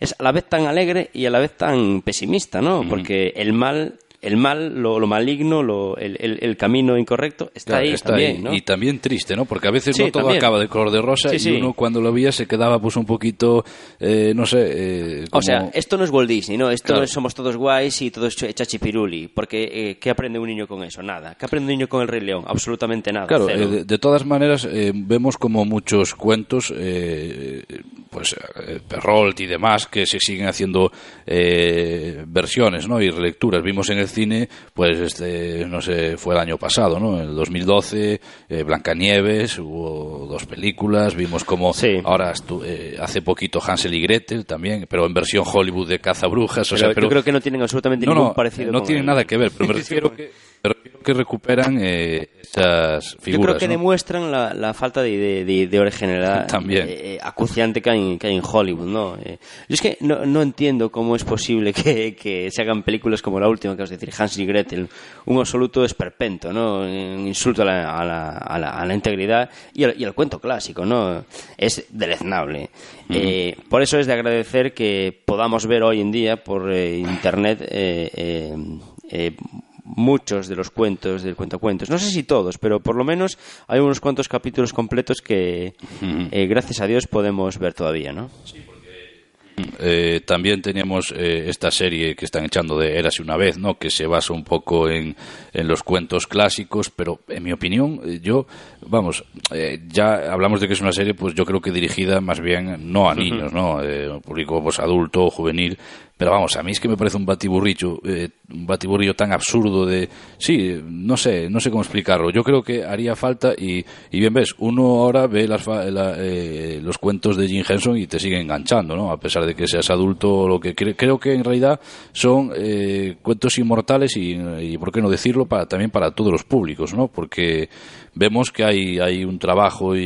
es a la vez tan alegre y a la vez tan pesimista, ¿no? Porque el mal el mal, lo, lo maligno, lo, el, el, el camino incorrecto está Claro, ahí está también, ahí. ¿no? Y también triste, ¿no? Porque a veces Sí, no todo también. acaba de color de rosa Sí, y sí. uno cuando lo veía se quedaba pues un poquito, eh, no sé, eh, O sea, esto no es Walt Disney, ¿no? Esto Claro. no es somos todos guays y todos ch- chachipiruli. Porque, eh, ¿qué aprende un niño con eso? Nada. ¿Qué aprende un niño con el Rey León? Absolutamente nada. Claro, eh, de, de todas maneras eh, vemos como muchos cuentos, pues Perrault y demás, que se siguen haciendo versiones, ¿no? Y relecturas. Vimos en el cine, pues este, no sé, fue el año pasado, ¿no? En el 2012, eh, Blancanieves, hubo dos películas, vimos como Sí. ahora estu- eh, hace poquito Hansel y Gretel también, pero en versión Hollywood de cazabrujas, o Pero sea, pero yo creo que no tienen absolutamente no, ningún no, parecido. no tienen el- nada que ver, pero me refiero que, que recuperan eh, esas Yo figuras. creo que ¿no? demuestran la, la falta de, de, de- originalidad También. eh, eh, acuciante que hay, en- que hay en Hollywood, ¿no? Eh, yo es que no, no entiendo cómo es posible que, que se hagan películas como la última, que es decir, Hansel y Gretel, un absoluto esperpento, ¿no? Un insulto a la, a la, a la, a la integridad y al, y al cuento clásico, ¿no? Es deleznable. Eh, por eso es de agradecer que podamos ver hoy en día por Internet eh, muchos de los cuentos del cuentacuentos. No sé si todos, pero por lo menos hay unos cuantos capítulos completos que, eh, gracias a Dios, podemos ver todavía, ¿no? Eh, también teníamos eh, esta serie que están echando de Érase una vez, ¿no? Que se basa un poco en, en los cuentos clásicos, pero en mi opinión, eh, yo, vamos, eh, ya hablamos de que es una serie, pues yo creo que dirigida más bien no a niños, ¿no? Eh, un público pues adulto o juvenil, pero vamos, a mí es que me parece un batiburrillo, eh, un batiburrillo tan absurdo de, sí, no sé, no sé cómo explicarlo. Yo creo que haría falta y, y bien ves, uno ahora ve las, la- eh, los cuentos de Jim Henson y te sigue enganchando, ¿no? A pesar de que seas adulto o lo que cre- creo que en realidad son eh, cuentos inmortales y, y por qué no decirlo para también para todos los públicos, ¿no? Porque vemos que hay, hay un trabajo y,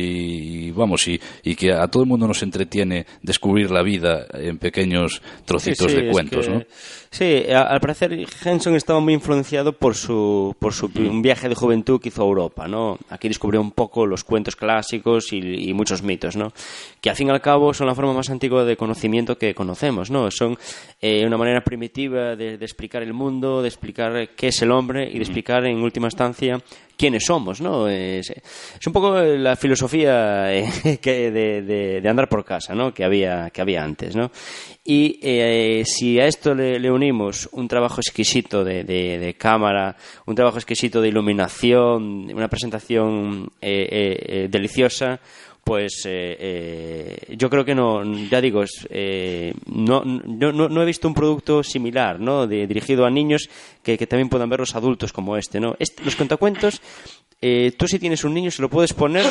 y vamos y, y que a todo el mundo nos entretiene descubrir la vida en pequeños trocitos Sí, sí, de cuentos, que- ¿no? Sí, al parecer Henson estaba muy influenciado por su, por su un viaje de juventud que hizo a Europa, ¿no? Aquí descubrió un poco los cuentos clásicos y, y muchos mitos, ¿no? Que al fin y al cabo son la forma más antigua de conocimiento que conocemos, ¿no? Son eh, una manera primitiva de, de explicar el mundo, de explicar qué es el hombre y de explicar en última instancia quiénes somos, ¿no? Es, un poco la filosofía eh, que de, andar por casa, ¿no? Que había, que había antes, ¿no? Y eh, si a esto le, unimos un trabajo exquisito de, de- cámara, un trabajo exquisito de iluminación, una presentación eh, deliciosa, pues eh, eh, yo creo que no, ya digo, eh, no, no, no, he visto un producto similar, ¿no? De- dirigido a niños que, que también puedan ver los adultos como este, ¿no? Este- los cuentacuentos, eh, tú si tienes un niño se lo puedes poner,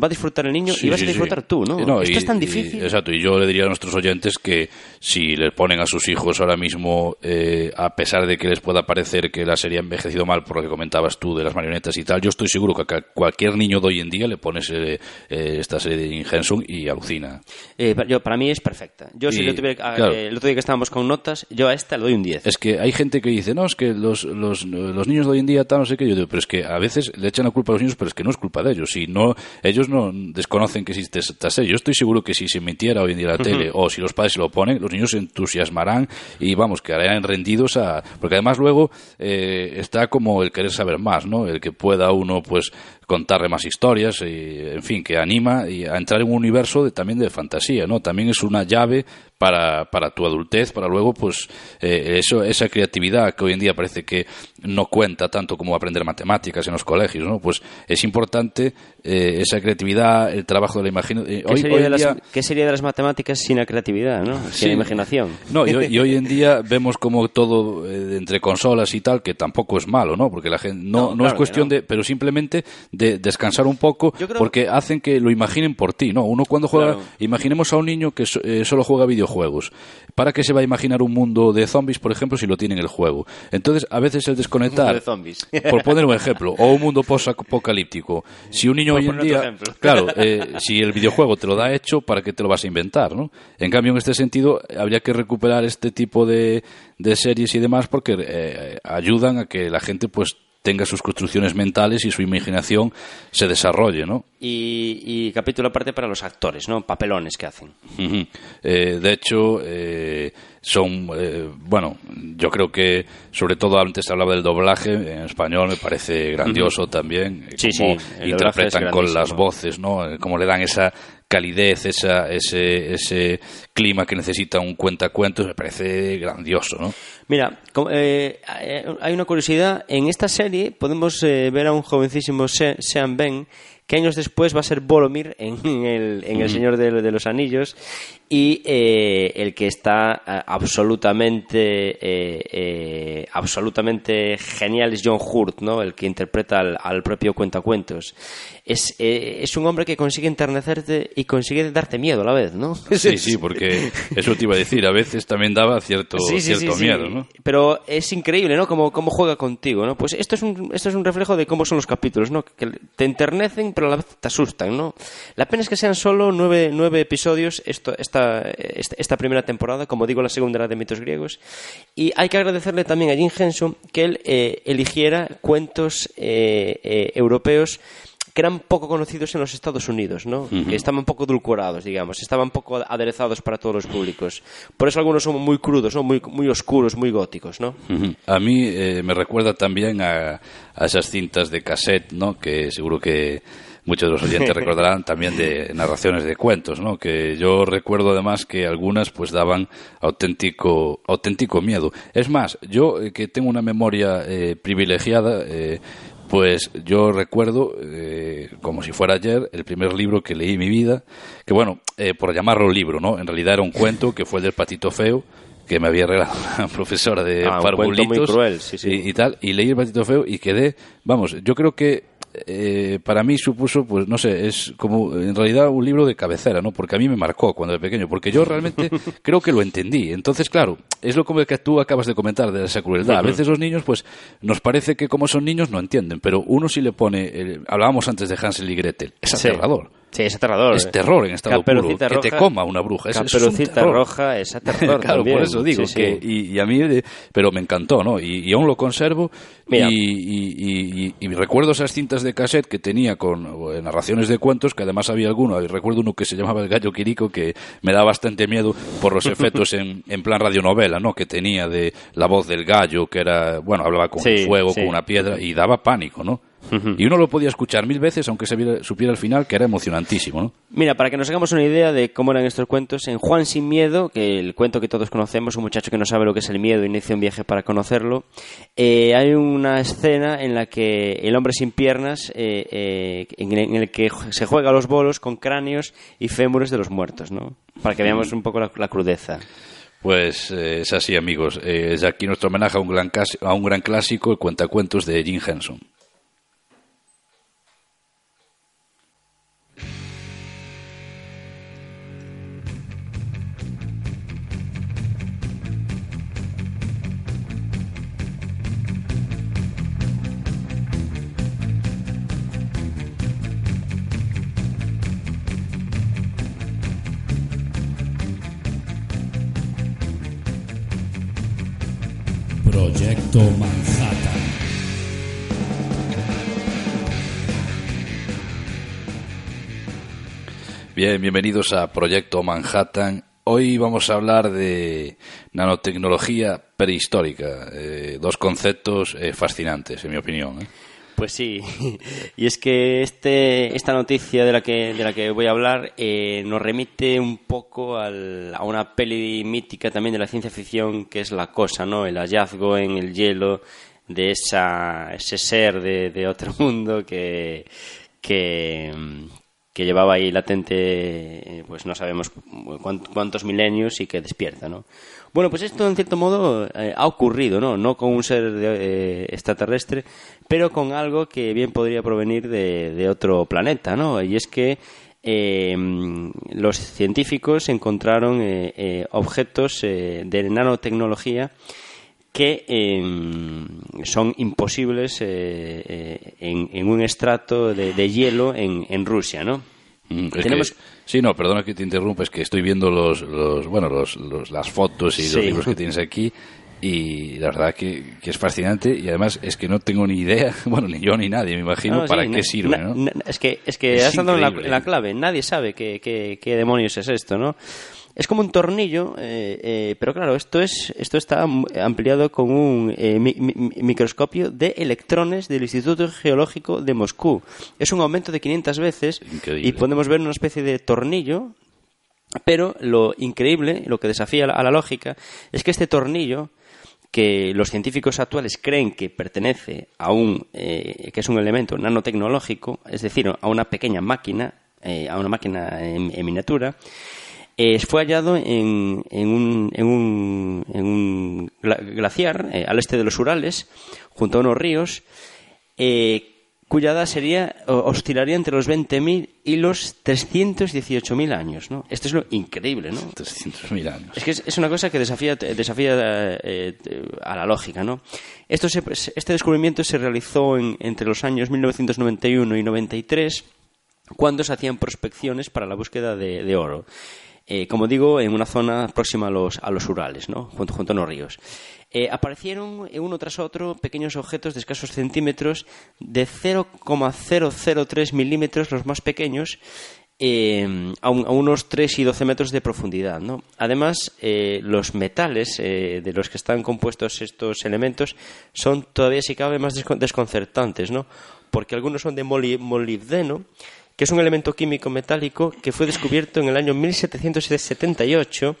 va a disfrutar el niño Sí, y vas sí, a disfrutar sí. tú, ¿no? No, Esto y- es tan y- difícil. exacto, y yo le diría a nuestros oyentes que si les ponen a sus hijos ahora mismo, eh, a pesar de que les pueda parecer que la serie ha envejecido mal por lo que comentabas tú de las marionetas y tal, yo estoy seguro que a cualquier niño de hoy en día le pones eh, esta serie de Jim Henson y alucina. Yo, para mí es perfecta. Yo, si Y, lo tuviera, a- claro. el otro día que estábamos con notas, yo a esta le doy un 10. Es que hay gente que dice, no, es que los, los, los niños de hoy en día tal, no sé qué, yo digo, pero es que a veces le echan la culpa a los niños, pero es que no es culpa de ellos. Si no, ellos no desconocen que existe esta serie. Yo estoy seguro que si se emitiera hoy en día la tele o si los padres se lo ponen, los niños se entusiasmarán y vamos, quedarán rendidos a... Porque además luego eh, está como el querer saber más, ¿no? El que pueda uno, pues, contarle más historias, y, en fin, que anima y a entrar en un universo de, también de fantasía, ¿no? También es una llave para, para tu adultez, para luego, pues, eh, eso, esa creatividad que hoy en día parece que no cuenta tanto como aprender matemáticas en los colegios, ¿no? Pues es importante eh, esa creatividad, el trabajo de la imaginación. ¿Qué, sería de las, qué sería de las matemáticas sin la creatividad, ¿no? Sin Sí. la imaginación. No, y, hoy- y hoy en día vemos como todo eh, entre consolas y tal, que tampoco es malo, ¿no? Porque la gente no, No, no, claro es cuestión no. de, pero simplemente de descansar un poco, creo- porque hacen que lo imaginen por ti, ¿no? Uno cuando juega, Claro. imaginemos a un niño que so- eh, solo juega videojuegos. ¿Para qué se va a imaginar un mundo de zombies, por ejemplo, si lo tiene en el juego? Entonces, a veces el desconectar, de zombies. por poner un ejemplo, o un mundo post-apocalíptico. Si un niño Por hoy en día, claro, eh, si el videojuego te lo da hecho, ¿para qué te lo vas a inventar, no? En cambio, en este sentido, habría que recuperar este tipo de, de series y demás porque eh, ayudan a que la gente, pues, tenga sus construcciones mentales y su imaginación se desarrolle, ¿no? Y, y capítulo aparte para los actores, ¿no? Papelones que hacen. Eh, de hecho, eh, son, eh, bueno, yo creo que sobre todo antes hablaba del doblaje en español, me parece grandioso también, eh, Sí, cómo sí, el doblaje interpretan con las voces, ¿no? Eh, Cómo le dan esa calidez, esa, ese, ese clima que necesita un cuentacuentos, me parece grandioso, ¿no? Mira, eh, eh, hay una curiosidad. En esta serie podemos eh, ver a un jovencísimo Se- Sean Ben que años después va a ser Boromir en el, en el Señor de, de los Anillos y eh, el que está eh, absolutamente eh, eh, absolutamente genial es John Hurt, ¿no? El que interpreta al, al propio cuentacuentos. Es, eh, es un hombre que consigue enternecerte y consigue darte miedo a la vez, ¿no? Sí, sí, porque eso te iba a decir, a veces también daba cierto, Sí, sí, cierto sí, sí. miedo, ¿no? Pero es increíble, ¿no? Cómo, cómo juega contigo, ¿no? Pues esto es, un, esto es un reflejo de cómo son los capítulos, ¿no? Que te enternecen, pero a la vez te asustan, ¿no? La pena es que sean solo nueve, nueve episodios esto, esta, esta, esta primera temporada, como digo, la segunda era de mitos griegos. Y hay que agradecerle también a Jim Henson que él eh, eligiera cuentos eh, eh, europeos que eran poco conocidos en los Estados Unidos, ¿no? Que estaban un poco edulcorados, digamos, estaban poco aderezados para todos los públicos. Por eso algunos son muy crudos, ¿no? Muy, muy oscuros, muy góticos, ¿no? Ujú. A mí eh, me recuerda también a, a esas cintas de cassette, ¿no? Que seguro que muchos de los oyentes recordarán también de narraciones de cuentos, ¿no? Que yo recuerdo además que algunas pues daban auténtico auténtico miedo. Es más, yo eh, que tengo una memoria eh, privilegiada, eh, pues yo recuerdo, eh, como si fuera ayer, el primer libro que leí en mi vida, que bueno, eh, por llamarlo libro, ¿no? En realidad era un cuento que fue el del patito feo, que me había regalado una profesora de Ah, muy cruel, sí, sí. Y, y tal, y leí el patito feo y quedé, vamos, yo creo que eh, para mí supuso, pues no sé, es como en realidad un libro de cabecera, ¿no? Porque a mí me marcó cuando era pequeño, porque yo realmente creo que lo entendí. Entonces, claro, es lo como que tú acabas de comentar de esa crueldad. A veces los niños, pues, nos parece que como son niños no entienden, pero uno sí le pone, el- hablábamos antes de Hansel y Gretel, es aterrador. Sí, es aterrador. Es terror en estado puro. Caperucita Que te coma una bruja. Eso- eso es un Caperucita. Roja es aterrador claro, también. por eso digo Sí, que sí. y, y a mí, eh, pero me encantó, ¿no? Y, y aún lo conservo. Mira. Y, recuerdo esas cintas de cassette que tenía con eh, narraciones de cuentos, que además había alguno. y Recuerdo uno que se llamaba El Gallo Quirico, que me da bastante miedo por los efectos en, en plan radionovela, ¿no? Que tenía de la voz del gallo, que era, bueno, hablaba con Sí, fuego, sí. con una piedra, y daba pánico, ¿no? Y uno lo podía escuchar mil veces, aunque se viera- supiera al final que era emocionantísimo, ¿no? Mira, para que nos hagamos una idea de cómo eran estos cuentos, en Juan sin miedo, que el cuento que todos conocemos, un muchacho que no sabe lo que es el miedo, inicia un viaje para conocerlo, eh, hay una escena en la que el hombre sin piernas, eh, eh, en, en el que se juega a los bolos con cráneos y fémures de los muertos, ¿no? Para que veamos un poco la, la crudeza. Pues eh, es así, amigos. Eh, es aquí nuestro homenaje a un gran, a un gran clásico, el cuentacuentos de Jim Henson. Proyecto Manhattan. Bien, bienvenidos a Proyecto Manhattan. Hoy vamos a hablar de nanotecnología prehistórica. eh, dos conceptos eh, fascinantes, en mi opinión. ¿eh? Pues sí, y es que este, esta noticia de la que, de la que voy a hablar eh, nos remite un poco al- a una peli mítica también de la ciencia ficción que es La Cosa, ¿no? El hallazgo en el hielo de esa, ese ser de, de otro mundo que, que, que llevaba ahí latente, eh, pues no sabemos cuán- cuántos milenios y que despierta, ¿no? Bueno, pues esto en cierto modo eh, ha ocurrido, ¿no? No con un ser de- eh, extraterrestre, pero con algo que bien podría provenir de, otro planeta, ¿no? Y es que eh, los científicos encontraron objetos de nanotecnología que eh, son imposibles eh, eh, en, en un estrato de, de hielo en, en Rusia, ¿no? Mm, es Tenemos- que- sí, no, perdona que te interrumpa, es que estoy viendo los, los bueno, los, los- las fotos y Sí. los libros que tienes aquí y la verdad que, que, es fascinante y además es que no tengo ni idea, bueno, ni yo ni nadie, me imagino, No, para sí, qué sirve, ¿no? es que, es que Es has dado la clave. Nadie sabe qué, qué- qué demonios es esto, ¿no? Es como un tornillo, eh, eh, pero claro, esto es esto está am- ampliado con un eh, mi- mi- mi- microscopio de electrones del Instituto Geológico de Moscú. Es un aumento de 500 veces Increíble. y podemos ver una especie de tornillo pero lo increíble, lo que desafía a la lógica, es que este tornillo, que los científicos actuales creen que pertenece a un, eh, que es un elemento nanotecnológico, es decir, a una pequeña máquina, eh, a una máquina en, en miniatura, eh, fue hallado en, en un, en un, en un gla- glaciar eh, al este de los Urales, junto a unos ríos, eh, cuya edad sería, oscilaría entre los 20.000 y los 318.000 años, ¿no? Esto es lo increíble, ¿no? 300.000 años. Es que es, es una cosa que desafía, desafía eh, a la lógica, ¿no? Esto se- este descubrimiento se realizó en- entre los años 1991 y 93, cuando se hacían prospecciones para la búsqueda de, de oro. Eh, como digo, en una zona próxima a los, a los Urales, ¿no? junto, junto a unos ríos. Eh, aparecieron eh, uno tras otro pequeños objetos de escasos centímetros de 0,003 milímetros, los más pequeños, eh, a, un- a unos 3 y 12 metros de profundidad. ¿no? Además, los metales de los que están compuestos estos elementos son todavía, si cabe, más descon- desconcertantes, ¿no? porque algunos son de moli- molibdeno, que es un elemento químico metálico que fue descubierto en el año 1778,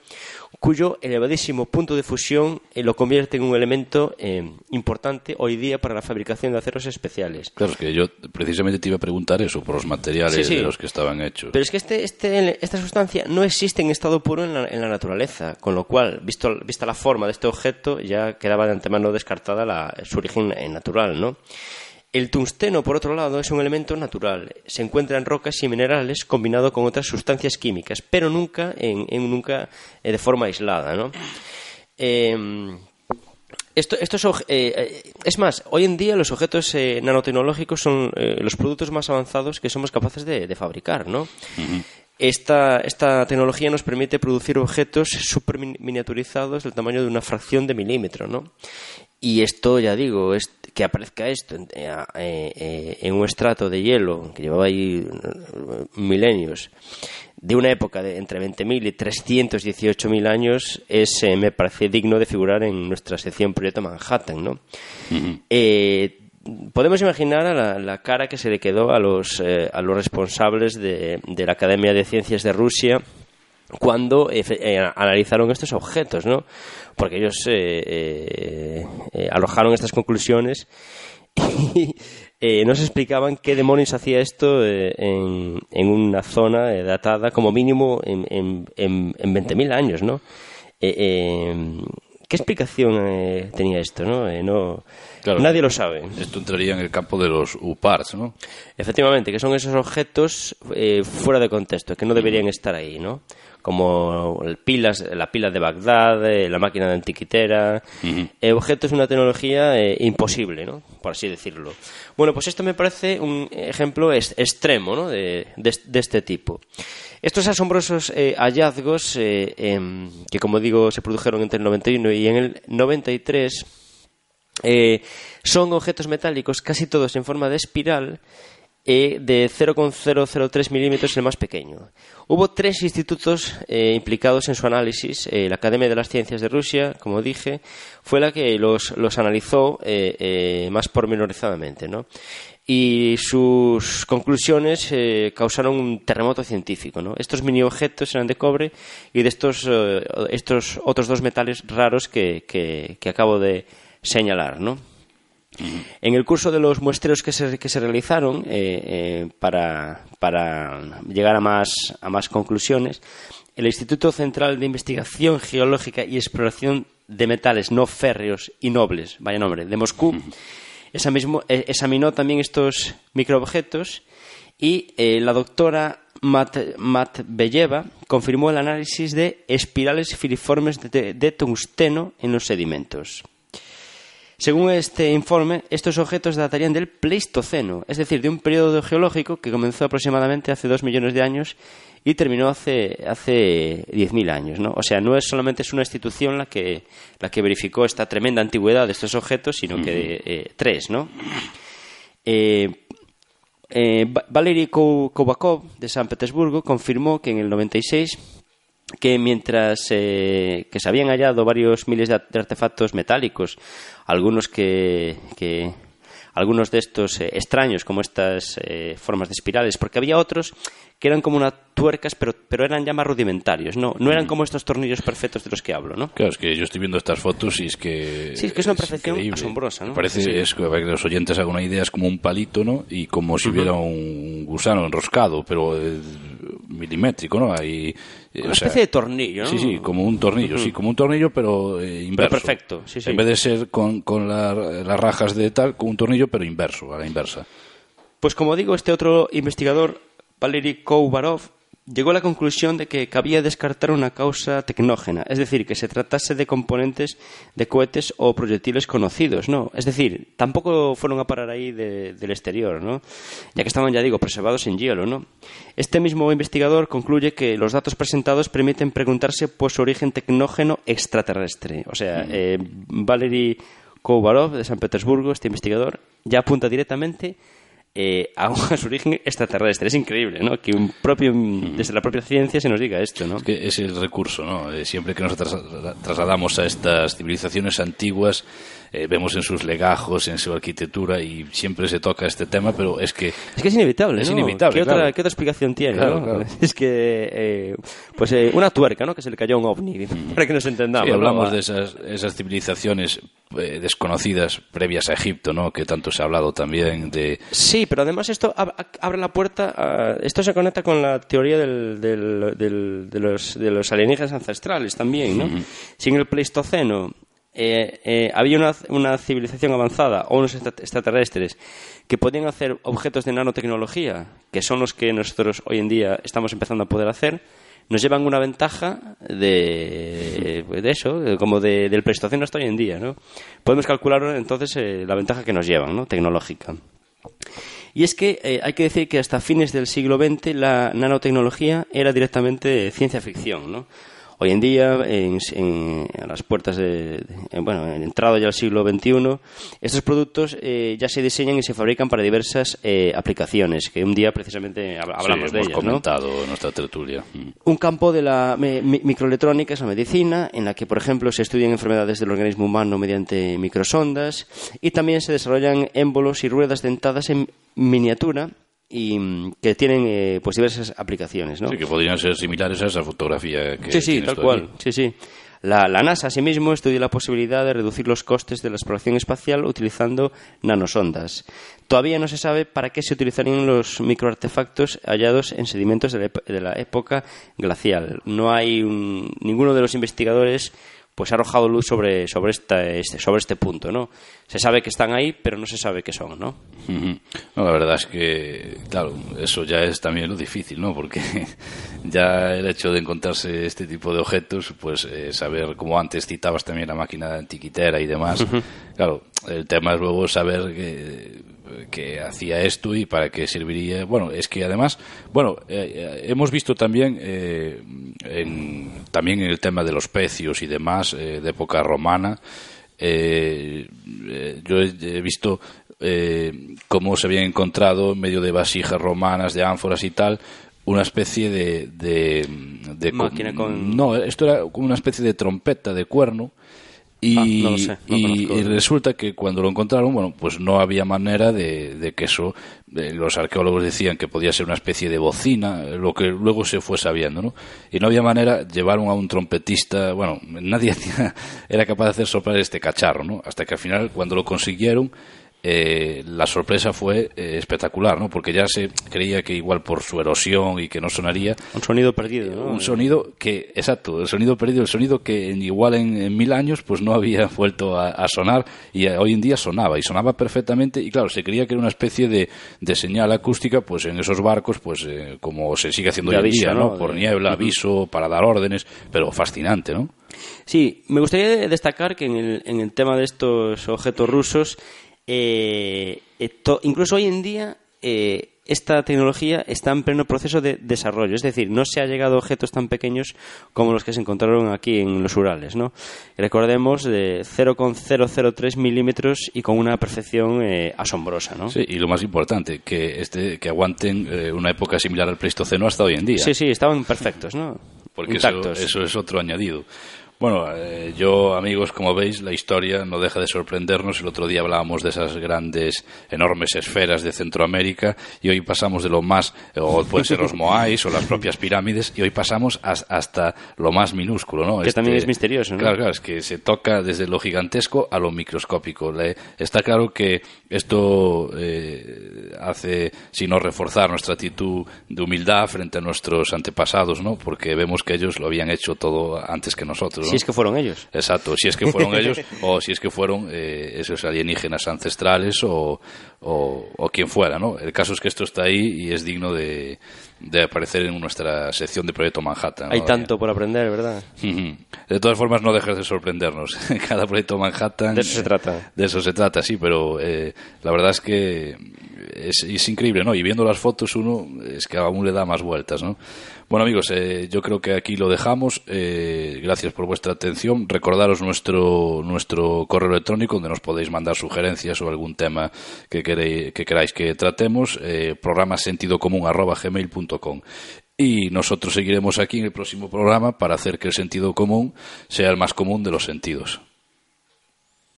cuyo elevadísimo punto de fusión eh, lo convierte en un elemento eh, importante hoy día para la fabricación de aceros especiales. Claro, es que yo precisamente te iba a preguntar eso, por los materiales Sí, sí. de los que estaban hechos. Pero es que este, este- esta sustancia no existe en estado puro en la, en la naturaleza, con lo cual, visto, vista la forma de este objeto, ya quedaba de antemano descartada la- su origen natural, ¿no? El tungsteno, por otro lado, es un elemento natural. Se encuentra en rocas y minerales combinado con otras sustancias químicas, pero nunca, en, en- nunca eh, de forma aislada, ¿no? Em, esto, estos eh, eh, es más, hoy en día los objetos eh, nanotecnológicos son eh, los productos más avanzados que somos capaces de, de fabricar, ¿no? Esta, esta tecnología nos permite producir objetos super miniaturizados del tamaño de una fracción de milímetro, ¿no? Y esto, ya digo, es que aparezca esto en, eh, eh, en un estrato de hielo que llevaba ahí eh, milenios, de una época de entre 20.000 y 318.000 años, es, me parece digno de figurar en nuestra sección Proyecto Manhattan, ¿no? Eh, podemos imaginar a la, la cara que se le quedó a los, eh, a los responsables de, de la Academia de Ciencias de Rusia cuando eh, analizaron estos objetos, ¿no? Porque ellos eh, eh, eh, arrojaron estas conclusiones y no se explicaban qué demonios hacía esto en, en una zona datada como mínimo en, en, en, en 20.000 años, ¿no? Eh, ¿Qué explicación eh, tenía esto, no? Eh, no Claro. Nadie lo sabe. Esto entraría en el campo de los UPARs, ¿no? Efectivamente, que son esos objetos eh, fuera de contexto, que no deberían estar ahí, ¿no? Como el pilas, la pila de Bagdad, eh, la máquina de antiquitera, eh, objetos de una tecnología eh, imposible, ¿no? Por así decirlo. Bueno, pues esto me parece un ejemplo es- extremo, ¿no? De, de, de este tipo. Estos asombrosos eh, hallazgos, em, que como digo se produjeron entre el 91 y en el 93, eh, son objetos metálicos, casi todos en forma de espiral, eh, de 0,003 milímetros el más pequeño. Hubo tres institutos eh, implicados en su análisis. Eh, la Academia de las Ciencias de Rusia, como dije, fue la que los, los analizó eh, más pormenorizadamente. ¿no? Y sus conclusiones causaron un terremoto científico. ¿no? Estos mini objetos eran de cobre y de estos, eh, estos otros dos metales raros que, que- que acabo de señalar. ¿no? En el curso de los muestreos que se, que se realizaron eh, eh, para, para llegar a más, a más conclusiones, el Instituto Central de Investigación Geológica y Exploración de Metales No Férreos y Nobles, vaya nombre, de Moscú, esa mismo- eh, examinó también estos microobjetos y eh, la doctora Mat- Matbeyeva confirmó el análisis de espirales filiformes de- de- de tungsteno en los sedimentos. Según este informe, estos objetos datarían del Pleistoceno, es decir, de un periodo geológico que comenzó aproximadamente hace dos millones de años y terminó hace, hace 10.000 años. ¿no? O sea, no es solamente es una institución la que, la que verificó esta tremenda antigüedad de estos objetos, sino que eh, tres. ¿no? Eh, eh, Va- Valery Koubakov, de San Petersburgo, confirmó que en el 96 que mientras eh, que se habían hallado varios miles de, artefactos metálicos, algunos que, que- algunos de estos eh, extraños como estas eh, formas de espirales, porque había otros que eran como unas tuercas, pero, pero eran ya más rudimentarios, no, no eran como estos tornillos perfectos de los que hablo, ¿no? Claro, es que yo estoy viendo estas fotos y es que... Sí, es que es una perfección increíble. asombrosa, ¿no? Me Parece, Sí. es que para que los oyentes hagan una idea, es como un palito, ¿no? Y como si hubiera un gusano enroscado, pero eh, milimétrico, ¿no? Ahí, Una o sea, especie de tornillo, ¿no? Sí, sí, como un tornillo, sí, como un tornillo, pero eh, inverso. perfecto, sí, sí. En vez de ser con, con la- las rajas de tal, con un tornillo, pero inverso, a la inversa. Pues como digo, este otro investigador, Valery Koubarov, llegó a la conclusión de que cabía descartar una causa tecnógena, es decir, que se tratase de componentes de cohetes o proyectiles conocidos, ¿no? Es decir, tampoco fueron a parar ahí de- del exterior, ¿no? Ya que estaban, ya digo, preservados en hielo, ¿no? Este mismo investigador concluye que los datos presentados permiten preguntarse por su origen tecnógeno extraterrestre. O sea, eh, Valery Koubarov, de San Petersburgo, este investigador, ya apunta directamente eh, a, su origen extraterrestre. Es increíble, ¿no? Que un propio, desde la propia ciencia se nos diga esto, ¿no? Es que es el recurso, ¿no? Eh, siempre que nos trasla- trasladamos a estas civilizaciones antiguas, eh, vemos en sus legajos, en su arquitectura, y siempre se toca este tema, pero es que Es que es inevitable, Es ¿no? inevitable, ¿Qué, otra, qué otra explicación tiene, Claro, no? claro. Es que, eh, pues eh, una tuerca, ¿no? Que se le cayó a un ovni, para que nos entendamos. Sí, hablamos Ah, de esas, esas civilizaciones eh, desconocidas previas a Egipto, ¿no? Que tanto se ha hablado también de... Sí, pero además esto ab- abre la puerta a... Esto se conecta con la teoría del- del- del- de, los, de los alienígenas ancestrales también, ¿no? Si en el Pleistoceno eh, eh, había una, una civilización avanzada o unos extra- extraterrestres que podían hacer objetos de nanotecnología, que son los que nosotros hoy en día estamos empezando a poder hacer, nos llevan una ventaja de, de eso, como de- del Pleistoceno hasta hoy en día, ¿no? Podemos calcular entonces eh, la ventaja que nos llevan, ¿no? Tecnológica. Y es que hay que decir que hasta fines del siglo XX la nanotecnología era directamente ciencia ficción, ¿no? Hoy en día, en, en- a las puertas de, en- bueno, en entrado ya al siglo XXI, estos productos eh, ya se diseñan y se fabrican para diversas eh, aplicaciones, que un día precisamente hab- hablamos sí, de hemos ellas, ¿no? comentado en nuestra tertulia. Un campo de la mi- mi- microelectrónica es la medicina, en la que, por ejemplo, se estudian enfermedades del organismo humano mediante microsondas y también se desarrollan émbolos y ruedas dentadas en miniatura y mm, que tienen eh, pues diversas aplicaciones, ¿no? Sí, que podrían ser similares a esa fotografía que Sí, sí, tal cual. aquí. Sí, sí. La, la NASA, asimismo, estudia la posibilidad de reducir los costes de la exploración espacial utilizando nanosondas. Todavía no se sabe para qué se utilizarían los microartefactos hallados en sedimentos de la, de la época glacial. No hay un- ninguno de los investigadores pues ha arrojado luz sobre, sobre, esta, este, sobre este punto, ¿no? Se sabe que están ahí, pero no se sabe qué son, ¿no? No, la verdad es que, claro, eso ya es también lo difícil, ¿no? Porque ya el hecho de encontrarse este tipo de objetos, pues eh, saber, como antes citabas también la máquina antiquitera y demás, claro, el tema es luego saber que, que hacía esto y para qué serviría. Bueno, es que además, bueno, eh, eh, hemos visto también, eh, en, también en el tema de los pecios y demás, eh, de época romana, eh, eh, yo he, visto eh, cómo se habían encontrado en medio de vasijas romanas, de ánforas y tal, una especie de... de, de Máquina con- No, esto era como una especie de trompeta de cuerno. Y, Ah, no lo sé, no y- resulta que cuando lo encontraron, bueno, pues no había manera de, de que eso, los arqueólogos decían que podía ser una especie de bocina, lo que luego se fue sabiendo, ¿no? Y no había manera, llevaron a un trompetista, bueno, nadie era capaz de hacer soplar este cacharro, ¿no? Hasta que al final, cuando lo consiguieron, eh, la sorpresa fue eh, espectacular, ¿no? Porque ya se creía que igual por su erosión y que no sonaría. Un sonido perdido, ¿no? Un sonido que, exacto, el sonido perdido, el sonido que en, igual en, mil años pues no había vuelto a, sonar y eh, hoy en día sonaba y sonaba perfectamente y claro, se creía que era una especie de, de señal acústica pues en esos barcos pues como se sigue haciendo hoy en día, ¿no? Por niebla, aviso, para dar órdenes, pero fascinante, ¿no? Sí, me gustaría destacar que en el, en el tema de estos objetos rusos eh, incluso hoy en día eh, esta tecnología está en pleno proceso de desarrollo, es decir, no se ha llegado a objetos tan pequeños como los que se encontraron aquí en los Urales, ¿no? Recordemos de 0,003 milímetros y con una perfección eh, asombrosa, ¿no? Sí, y lo más importante, que este, que aguanten eh, una época similar al Pleistoceno hasta hoy en día. Sí, sí, estaban perfectos, ¿no? Porque eso, eso es otro añadido. Bueno, eh, yo, amigos, como veis, la historia no deja de sorprendernos. El otro día hablábamos de esas grandes, enormes esferas de Centroamérica y hoy pasamos de lo más, o puede ser los Moais o las propias pirámides, y hoy pasamos hasta lo más minúsculo, ¿no? Que también este, es misterioso, ¿no? Claro, claro, es que se toca desde lo gigantesco a lo microscópico. está claro que esto eh, hace, sino reforzar nuestra actitud de humildad frente a nuestros antepasados, ¿no? Porque vemos que ellos lo habían hecho todo antes que nosotros. Si es que fueron ellos. Exacto, si es que fueron ellos o si es que fueron eh, esos alienígenas ancestrales o, o, quien fuera, ¿no? El caso es que esto está ahí y es digno de, de aparecer en nuestra sección de Proyecto Manhattan. Hay tanto por aprender, ¿verdad? De todas formas, no dejes de sorprendernos. Cada Proyecto Manhattan... De eso se trata. De eso se trata, sí, pero eh, la verdad es que es, increíble, ¿no? Y viendo las fotos uno es que aún le da más vueltas, ¿no? Bueno amigos, eh, yo creo que aquí lo dejamos. Eh, gracias por vuestra atención. Recordaros nuestro nuestro correo electrónico donde nos podéis mandar sugerencias o algún tema que, queréis, que queráis que tratemos. Eh, programa sentido común gmail.com. Y nosotros seguiremos aquí en el próximo programa para hacer que el sentido común sea el más común de los sentidos.